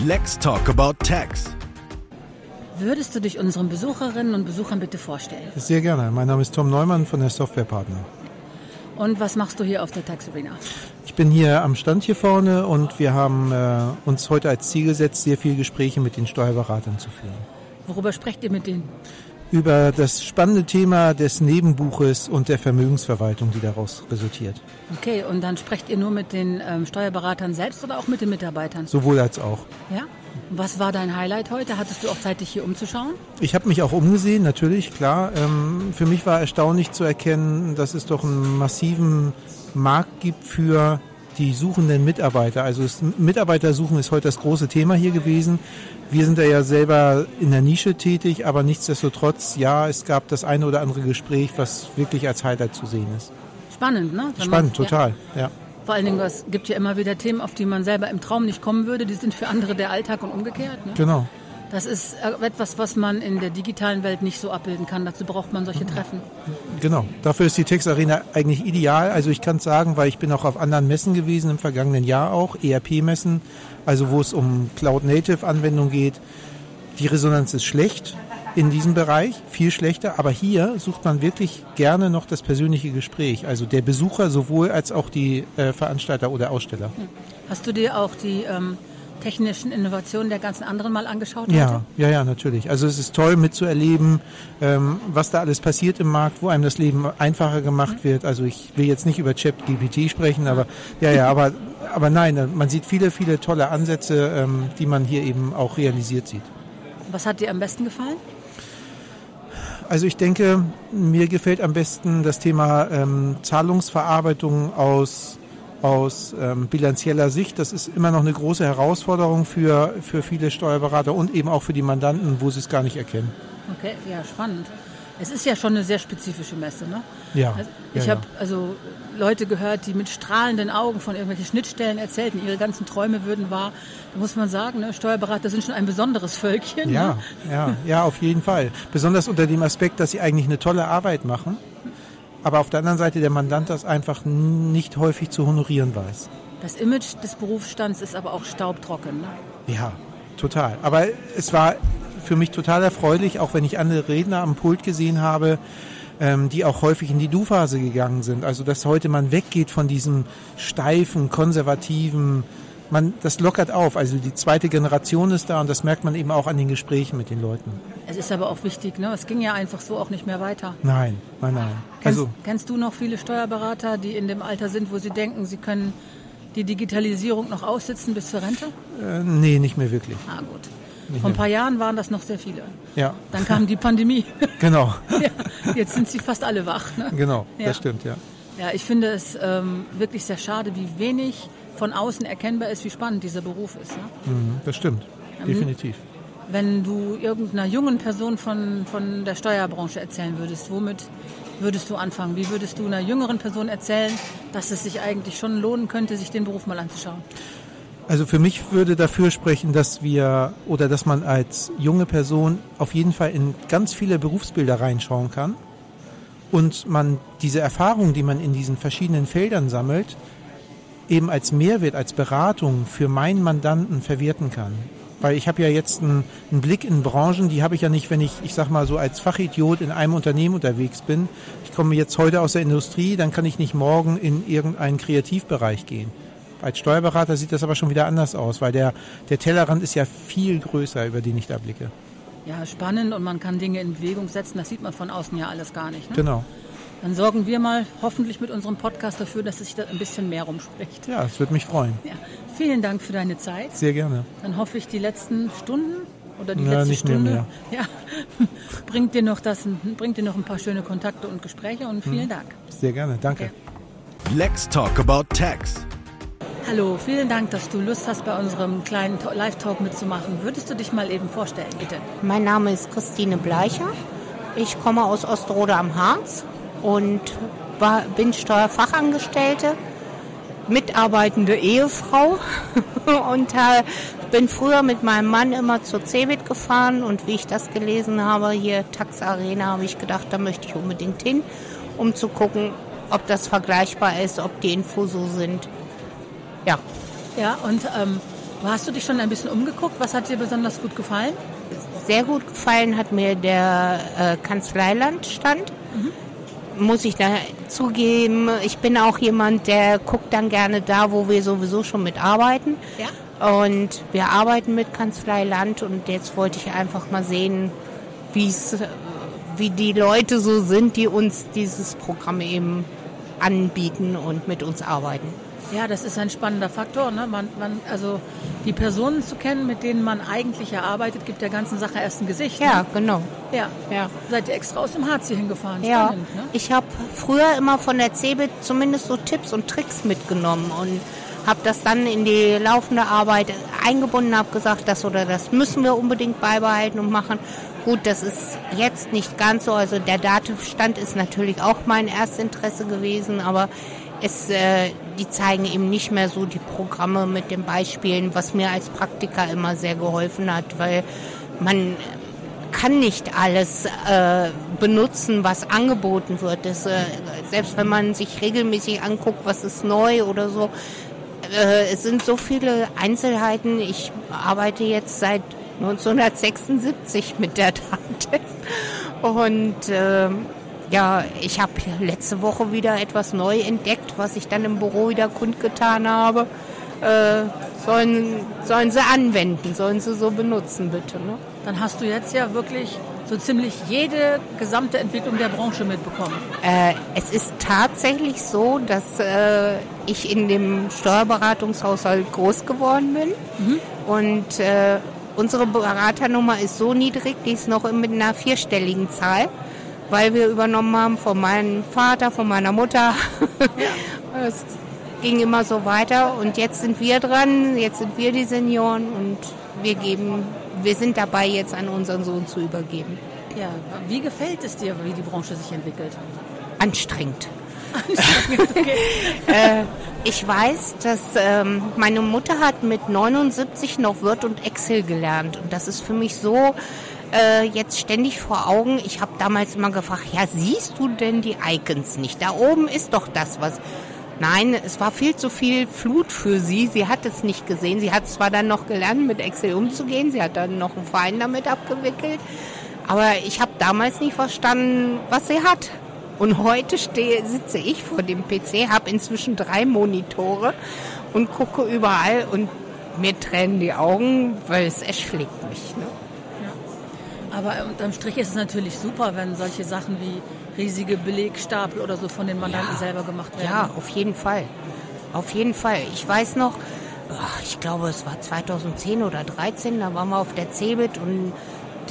Let's talk about tax. Würdest du dich unseren Besucherinnen und Besuchern bitte vorstellen? Sehr gerne. Mein Name ist Tom Neumann von der Softwarepartner. Und was machst du hier auf der Tax Arena? Ich bin hier am Stand hier vorne und wir haben äh, uns heute als Ziel gesetzt, sehr viele Gespräche mit den Steuerberatern zu führen. Worüber sprecht ihr mit denen? Über das spannende Thema des Nebenbuches und der Vermögensverwaltung, die daraus resultiert. Okay, und dann sprecht ihr nur mit den ähm, Steuerberatern selbst oder auch mit den Mitarbeitern? Sowohl als auch. Ja? Was war dein Highlight heute? Hattest du auch Zeit, dich hier umzuschauen? Ich habe mich auch umgesehen, natürlich, klar. Ähm, für mich war erstaunlich zu erkennen, dass es doch einen massiven Markt gibt für die suchenden Mitarbeiter. Also das Mitarbeitersuchen ist heute das große Thema hier gewesen. Wir sind da ja selber in der Nische tätig, aber nichtsdestotrotz, ja, es gab das eine oder andere Gespräch, was wirklich als Highlight zu sehen ist. Spannend, ne? Wenn Spannend, man, total, ja. Vor allen Dingen, es gibt ja immer wieder Themen, auf die man selber im Traum nicht kommen würde. Die sind für andere der Alltag und umgekehrt. Ne? Genau. Das ist äh, etwas, was man in der digitalen Welt nicht so abbilden kann. Dazu braucht man solche Treffen. Genau, dafür ist die Tex Arena eigentlich ideal. Also ich kann es sagen, weil ich bin auch auf anderen Messen gewesen im vergangenen Jahr auch, ERP-Messen, also wo es um Cloud-Native-Anwendungen geht. Die Resonanz ist schlecht in diesem Bereich, viel schlechter, aber hier sucht man wirklich gerne noch das persönliche Gespräch. Also der Besucher sowohl als auch die äh, Veranstalter oder Aussteller. Hast du dir auch die ähm, technischen Innovationen der ganzen anderen mal angeschaut? Ja, heute? ja, ja, natürlich. Also es ist toll mitzuerleben, ähm, was da alles passiert im Markt, wo einem das Leben einfacher gemacht wird. Also ich will jetzt nicht über ChatGPT sprechen, aber ja, ja, aber, aber nein, man sieht viele, viele tolle Ansätze, ähm, die man hier eben auch realisiert sieht. Was hat dir am besten gefallen? Also ich denke, mir gefällt am besten das Thema ähm, Zahlungsverarbeitung aus, aus ähm, bilanzieller Sicht. Das ist immer noch eine große Herausforderung für, für viele Steuerberater und eben auch für die Mandanten, wo sie es gar nicht erkennen. Okay, ja, spannend. Es ist ja schon eine sehr spezifische Messe, ne? Ja, Also ich ja, habe also Leute gehört, die mit strahlenden Augen von irgendwelchen Schnittstellen erzählten, ihre ganzen Träume würden wahr. Da muss man sagen, ne, Steuerberater sind schon ein besonderes Völkchen. Ja, Ne? ja, ja, auf jeden Fall. Besonders unter dem Aspekt, dass sie eigentlich eine tolle Arbeit machen, aber auf der anderen Seite der Mandant das einfach nicht häufig zu honorieren weiß. Das Image des Berufsstands ist aber auch staubtrocken. Ne? Ja, total. Aber es war für mich total erfreulich, auch wenn ich andere Redner am Pult gesehen habe, ähm, die auch häufig in die Du-Phase gegangen sind. Also dass heute man weggeht von diesem steifen, konservativen, man, das lockert auf. Also die zweite Generation ist da und das merkt man eben auch an den Gesprächen mit den Leuten. Es ist aber auch wichtig, ne? es ging ja einfach so auch nicht mehr weiter. Nein, nein, nein. Kennst, Also kennst du noch viele Steuerberater, die in dem Alter sind, wo sie denken, sie können die Digitalisierung noch aussitzen bis zur Rente? äh, nee, nicht mehr wirklich. Ah gut. Nicht Vor ein mehr. paar Jahren waren das noch sehr viele. Ja. Dann kam die Pandemie. Genau. ja, jetzt sind sie fast alle wach. Ne? Genau, Ja. das stimmt, ja. Ja, ich finde es ähm, wirklich sehr schade, wie wenig von außen erkennbar ist, wie spannend dieser Beruf ist. Ne? Mhm, das stimmt, Ähm, definitiv. Wenn du irgendeiner jungen Person von, von der Steuerbranche erzählen würdest, womit würdest du anfangen? Wie würdest du einer jüngeren Person erzählen, dass es sich eigentlich schon lohnen könnte, sich den Beruf mal anzuschauen? Also für mich würde dafür sprechen, dass wir oder dass man als junge Person auf jeden Fall in ganz viele Berufsbilder reinschauen kann und man diese Erfahrung, die man in diesen verschiedenen Feldern sammelt, eben als Mehrwert, als Beratung für meinen Mandanten verwerten kann. Weil ich habe ja jetzt einen, einen Blick in Branchen, die habe ich ja nicht, wenn ich, ich sag mal so als Fachidiot in einem Unternehmen unterwegs bin. Ich komme jetzt heute aus der Industrie, dann kann ich nicht morgen in irgendeinen Kreativbereich gehen. Als Steuerberater sieht das aber schon wieder anders aus, weil der, der Tellerrand ist ja viel größer, über den ich da blicke. Ja, spannend und man kann Dinge in Bewegung setzen. Das sieht man von außen ja alles gar nicht. Ne? Genau. Dann sorgen wir mal hoffentlich mit unserem Podcast dafür, dass es sich da ein bisschen mehr rumspricht. Ja, es würde mich freuen. Ja. Vielen Dank für deine Zeit. Sehr gerne. Dann hoffe ich, die letzten Stunden oder die Na, letzte nicht mehr Stunde mehr. Ja, bringt, dir noch das, bringt dir noch ein paar schöne Kontakte und Gespräche und vielen Hm. Dank. Sehr gerne, danke. Let's talk about tax. Hallo, vielen Dank, dass du Lust hast, bei unserem kleinen Live-Talk mitzumachen. Würdest du dich mal eben vorstellen, bitte? Mein Name ist Christine Bleicher. Ich komme aus Osterode am Harz und war, bin Steuerfachangestellte, mitarbeitende Ehefrau und äh, bin früher mit meinem Mann immer zur CeBIT gefahren und wie ich das gelesen habe, hier Tax Arena, habe ich gedacht, da möchte ich unbedingt hin, um zu gucken, ob das vergleichbar ist, ob die Infos so sind. Ja. Ja, und ähm, hast du dich schon ein bisschen umgeguckt? Was hat dir besonders gut gefallen? Sehr gut gefallen hat mir der äh, Kanzleilandstand. Muss ich da zugeben, ich bin auch jemand, der guckt dann gerne da, wo wir sowieso schon mitarbeiten. Ja. Und wir arbeiten mit Kanzleiland und jetzt wollte ich einfach mal sehen, wie's, äh, wie die Leute so sind, die uns dieses Programm eben anbieten und mit uns arbeiten. Ja, das ist ein spannender Faktor. Ne? Man, man, also die Personen zu kennen, mit denen man eigentlich erarbeitet, gibt der ganzen Sache erst ein Gesicht. Ja, ne? genau. Ja. Ja. Seid ihr extra aus dem Harz hier hingefahren? Ja, Spannend, ne? ich habe früher immer von der CeBIT zumindest so Tipps und Tricks mitgenommen und habe das dann in die laufende Arbeit eingebunden, habe gesagt, das oder das müssen wir unbedingt beibehalten und machen. Gut, das ist jetzt nicht ganz so, also der Datenstand ist natürlich auch mein Erstinteresse gewesen, aber es, äh, die zeigen eben nicht mehr so die Programme mit den Beispielen, was mir als Praktiker immer sehr geholfen hat, weil man kann nicht alles äh, benutzen, was angeboten wird. Das, äh, selbst wenn man sich regelmäßig anguckt, was ist neu oder so, äh, es sind so viele Einzelheiten. Ich arbeite jetzt seit 1976 mit der Datev und äh, ja, ich habe letzte Woche wieder etwas neu entdeckt, was ich dann im Büro wieder kundgetan habe. Äh, sollen, sollen sie anwenden, sollen sie so benutzen, bitte. Ne? Dann hast du jetzt ja wirklich so ziemlich jede gesamte Entwicklung der Branche mitbekommen. Äh, es ist tatsächlich so, dass äh, ich in dem Steuerberatungshaushalt groß geworden bin. Und äh, unsere Beraternummer ist so niedrig, die ist noch mit einer vierstelligen Zahl, weil wir übernommen haben von meinem Vater, von meiner Mutter. es ging immer so weiter und jetzt sind wir dran, jetzt sind wir die Senioren und wir geben, wir sind dabei, jetzt an unseren Sohn zu übergeben. Ja, wie gefällt es dir, wie die Branche sich entwickelt? Anstrengend. äh, ich weiß, dass ähm, meine Mutter hat mit 79 noch Word und Excel gelernt und das ist für mich so äh, jetzt ständig vor Augen. Ich habe damals immer gefragt, ja, siehst du denn die Icons nicht? Da oben ist doch das, was... Nein, es war viel zu viel Flut für sie. Sie hat es nicht gesehen. Sie hat zwar dann noch gelernt, mit Excel umzugehen. Sie hat dann noch einen Verein damit abgewickelt. Aber ich habe damals nicht verstanden, was sie hat. Und heute stehe, sitze ich vor dem PC, habe inzwischen drei Monitore und gucke überall und mir tränen die Augen, weil es erschlägt mich. Ne? Aber unterm Strich ist es natürlich super, wenn solche Sachen wie riesige Belegstapel oder so von den Mandanten Ja. selber gemacht werden. Ja, auf jeden Fall. Auf jeden Fall. Ich weiß noch, ich glaube, es war 2010 oder 2013, da waren wir auf der CeBIT und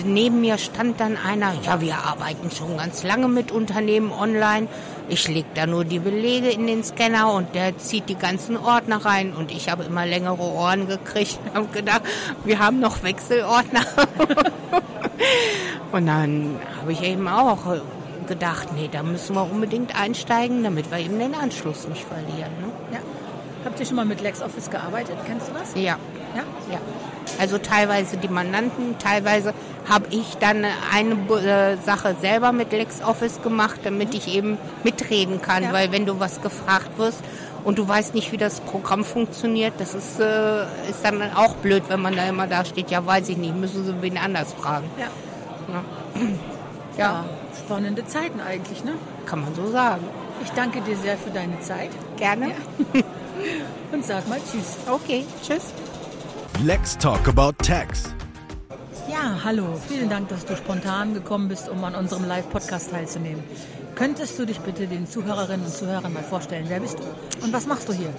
neben mir stand dann einer, ja, wir arbeiten schon ganz lange mit Unternehmen online. Ich leg da nur die Belege in den Scanner und der zieht die ganzen Ordner rein und ich habe immer längere Ohren gekriegt und habe gedacht, wir haben noch Wechselordner. und dann habe ich eben auch gedacht, nee, da müssen wir unbedingt einsteigen, damit wir eben den Anschluss nicht verlieren. Ne? Ja. Habt ihr schon mal mit LexOffice gearbeitet? Kennst du das? Ja. Ja? Ja. Also teilweise die Mandanten, teilweise habe ich dann eine äh, Sache selber mit LexOffice gemacht, damit ich eben mitreden kann, Ja. weil wenn du was gefragt wirst und du weißt nicht, wie das Programm funktioniert, das ist, äh, ist dann auch blöd, wenn man da immer da steht, ja weiß ich nicht, müssen sie wen anders fragen. Ja. Ja. Ja, spannende Zeiten eigentlich, ne? Kann man so sagen. Ich danke dir sehr für deine Zeit. Gerne. Ja. Und sag mal Tschüss. Okay, Tschüss. Let's talk about tax. Ja, hallo. Vielen Dank, dass du spontan gekommen bist, um an unserem Live-Podcast teilzunehmen. Könntest du dich bitte den Zuhörerinnen und Zuhörern mal vorstellen? Wer bist du und was machst du hier?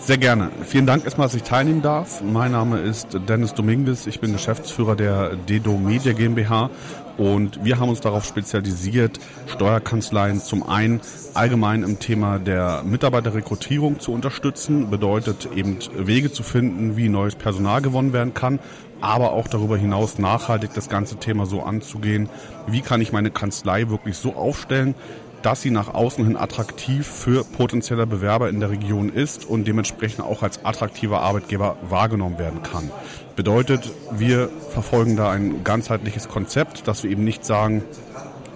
Sehr gerne. Vielen Dank erstmal, dass ich teilnehmen darf. Mein Name ist Dennis Dominguez. Ich bin Geschäftsführer der Dedo Media GmbH und wir haben uns darauf spezialisiert, Steuerkanzleien zum einen allgemein im Thema der Mitarbeiterrekrutierung zu unterstützen, bedeutet eben Wege zu finden, wie neues Personal gewonnen werden kann, aber auch darüber hinaus nachhaltig das ganze Thema so anzugehen, wie kann ich meine Kanzlei wirklich so aufstellen, dass sie nach außen hin attraktiv für potenzielle Bewerber in der Region ist und dementsprechend auch als attraktiver Arbeitgeber wahrgenommen werden kann. Bedeutet, wir verfolgen da ein ganzheitliches Konzept, dass wir eben nicht sagen,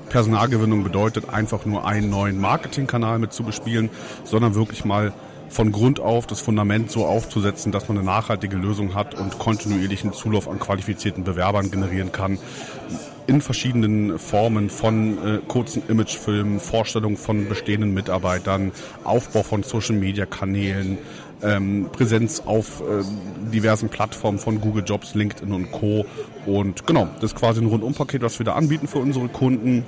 Personalgewinnung bedeutet einfach nur einen neuen Marketingkanal mit zu bespielen, sondern wirklich mal von Grund auf das Fundament so aufzusetzen, dass man eine nachhaltige Lösung hat und kontinuierlichen Zulauf an qualifizierten Bewerbern generieren kann. In verschiedenen Formen von äh, kurzen Imagefilmen, Vorstellung von bestehenden Mitarbeitern, Aufbau von Social-Media-Kanälen, ähm, Präsenz auf äh, diversen Plattformen von Google Jobs, LinkedIn und Co. Und genau, das ist quasi ein Rundumpaket, was wir da anbieten für unsere Kunden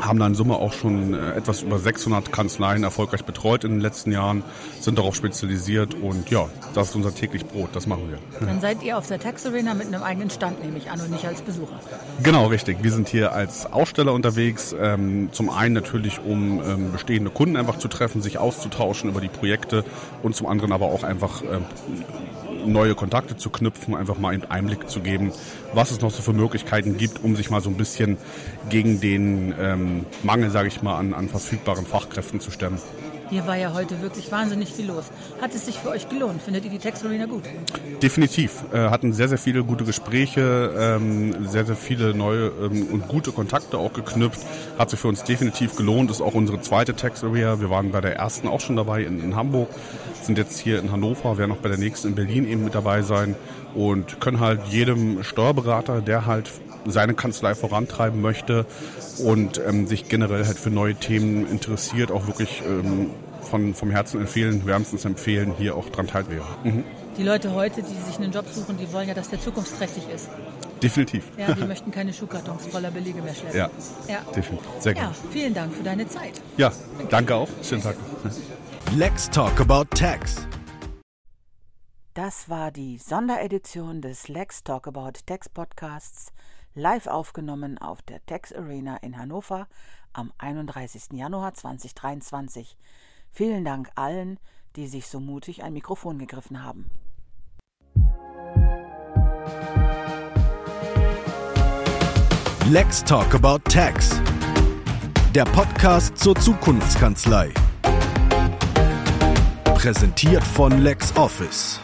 haben da in Summe auch schon äh, etwas über 600 Kanzleien erfolgreich betreut in den letzten Jahren, sind darauf spezialisiert und ja, das ist unser täglich Brot, das machen wir. Dann seid ihr auf der Tax Arena mit einem eigenen Stand, nehme ich an, und nicht als Besucher. Genau, richtig. Wir sind hier als Aussteller unterwegs. Ähm, zum einen natürlich, um ähm, bestehende Kunden einfach zu treffen, sich auszutauschen über die Projekte und zum anderen aber auch einfach ähm, neue Kontakte zu knüpfen, einfach mal einen Einblick zu geben, was es noch so für Möglichkeiten gibt, um sich mal so ein bisschen gegen den ähm, Mangel, sage ich mal, an, an verfügbaren Fachkräften zu stemmen. Hier war ja heute wirklich wahnsinnig viel los. Hat es sich für euch gelohnt? Findet ihr die Tax Arena gut? Definitiv. Äh, hatten sehr, sehr viele gute Gespräche, ähm, sehr, sehr viele neue ähm, und gute Kontakte auch geknüpft. Hat sich für uns definitiv gelohnt. Ist auch unsere zweite Tax Area. Wir waren bei der ersten auch schon dabei in, in Hamburg, sind jetzt hier in Hannover, werden auch bei der nächsten in Berlin eben mit dabei sein und können halt jedem Steuerberater, der halt seine Kanzlei vorantreiben möchte und ähm, sich generell halt für neue Themen interessiert, auch wirklich ähm, von, vom Herzen empfehlen, wärmstens empfehlen, hier auch dran teilnehmen. Mhm. Die Leute heute, die sich einen Job suchen, die wollen ja, dass der zukunftsträchtig ist. Definitiv. Ja, die möchten keine Schuhkartons voller Belege mehr schleppen. Ja, ja. definitiv. Sehr Ja, gut. vielen Dank für deine Zeit. Ja, danke auch. Schönen Tag. Let's talk about tax. Das war die Sonderedition des Lex Talk About Tax Podcasts, live aufgenommen auf der Tax Arena in Hannover am 31. Januar 2023. Vielen Dank allen, die sich so mutig ein Mikrofon gegriffen haben. Let's talk about tax. Der Podcast zur Zukunftskanzlei. Präsentiert von LexOffice.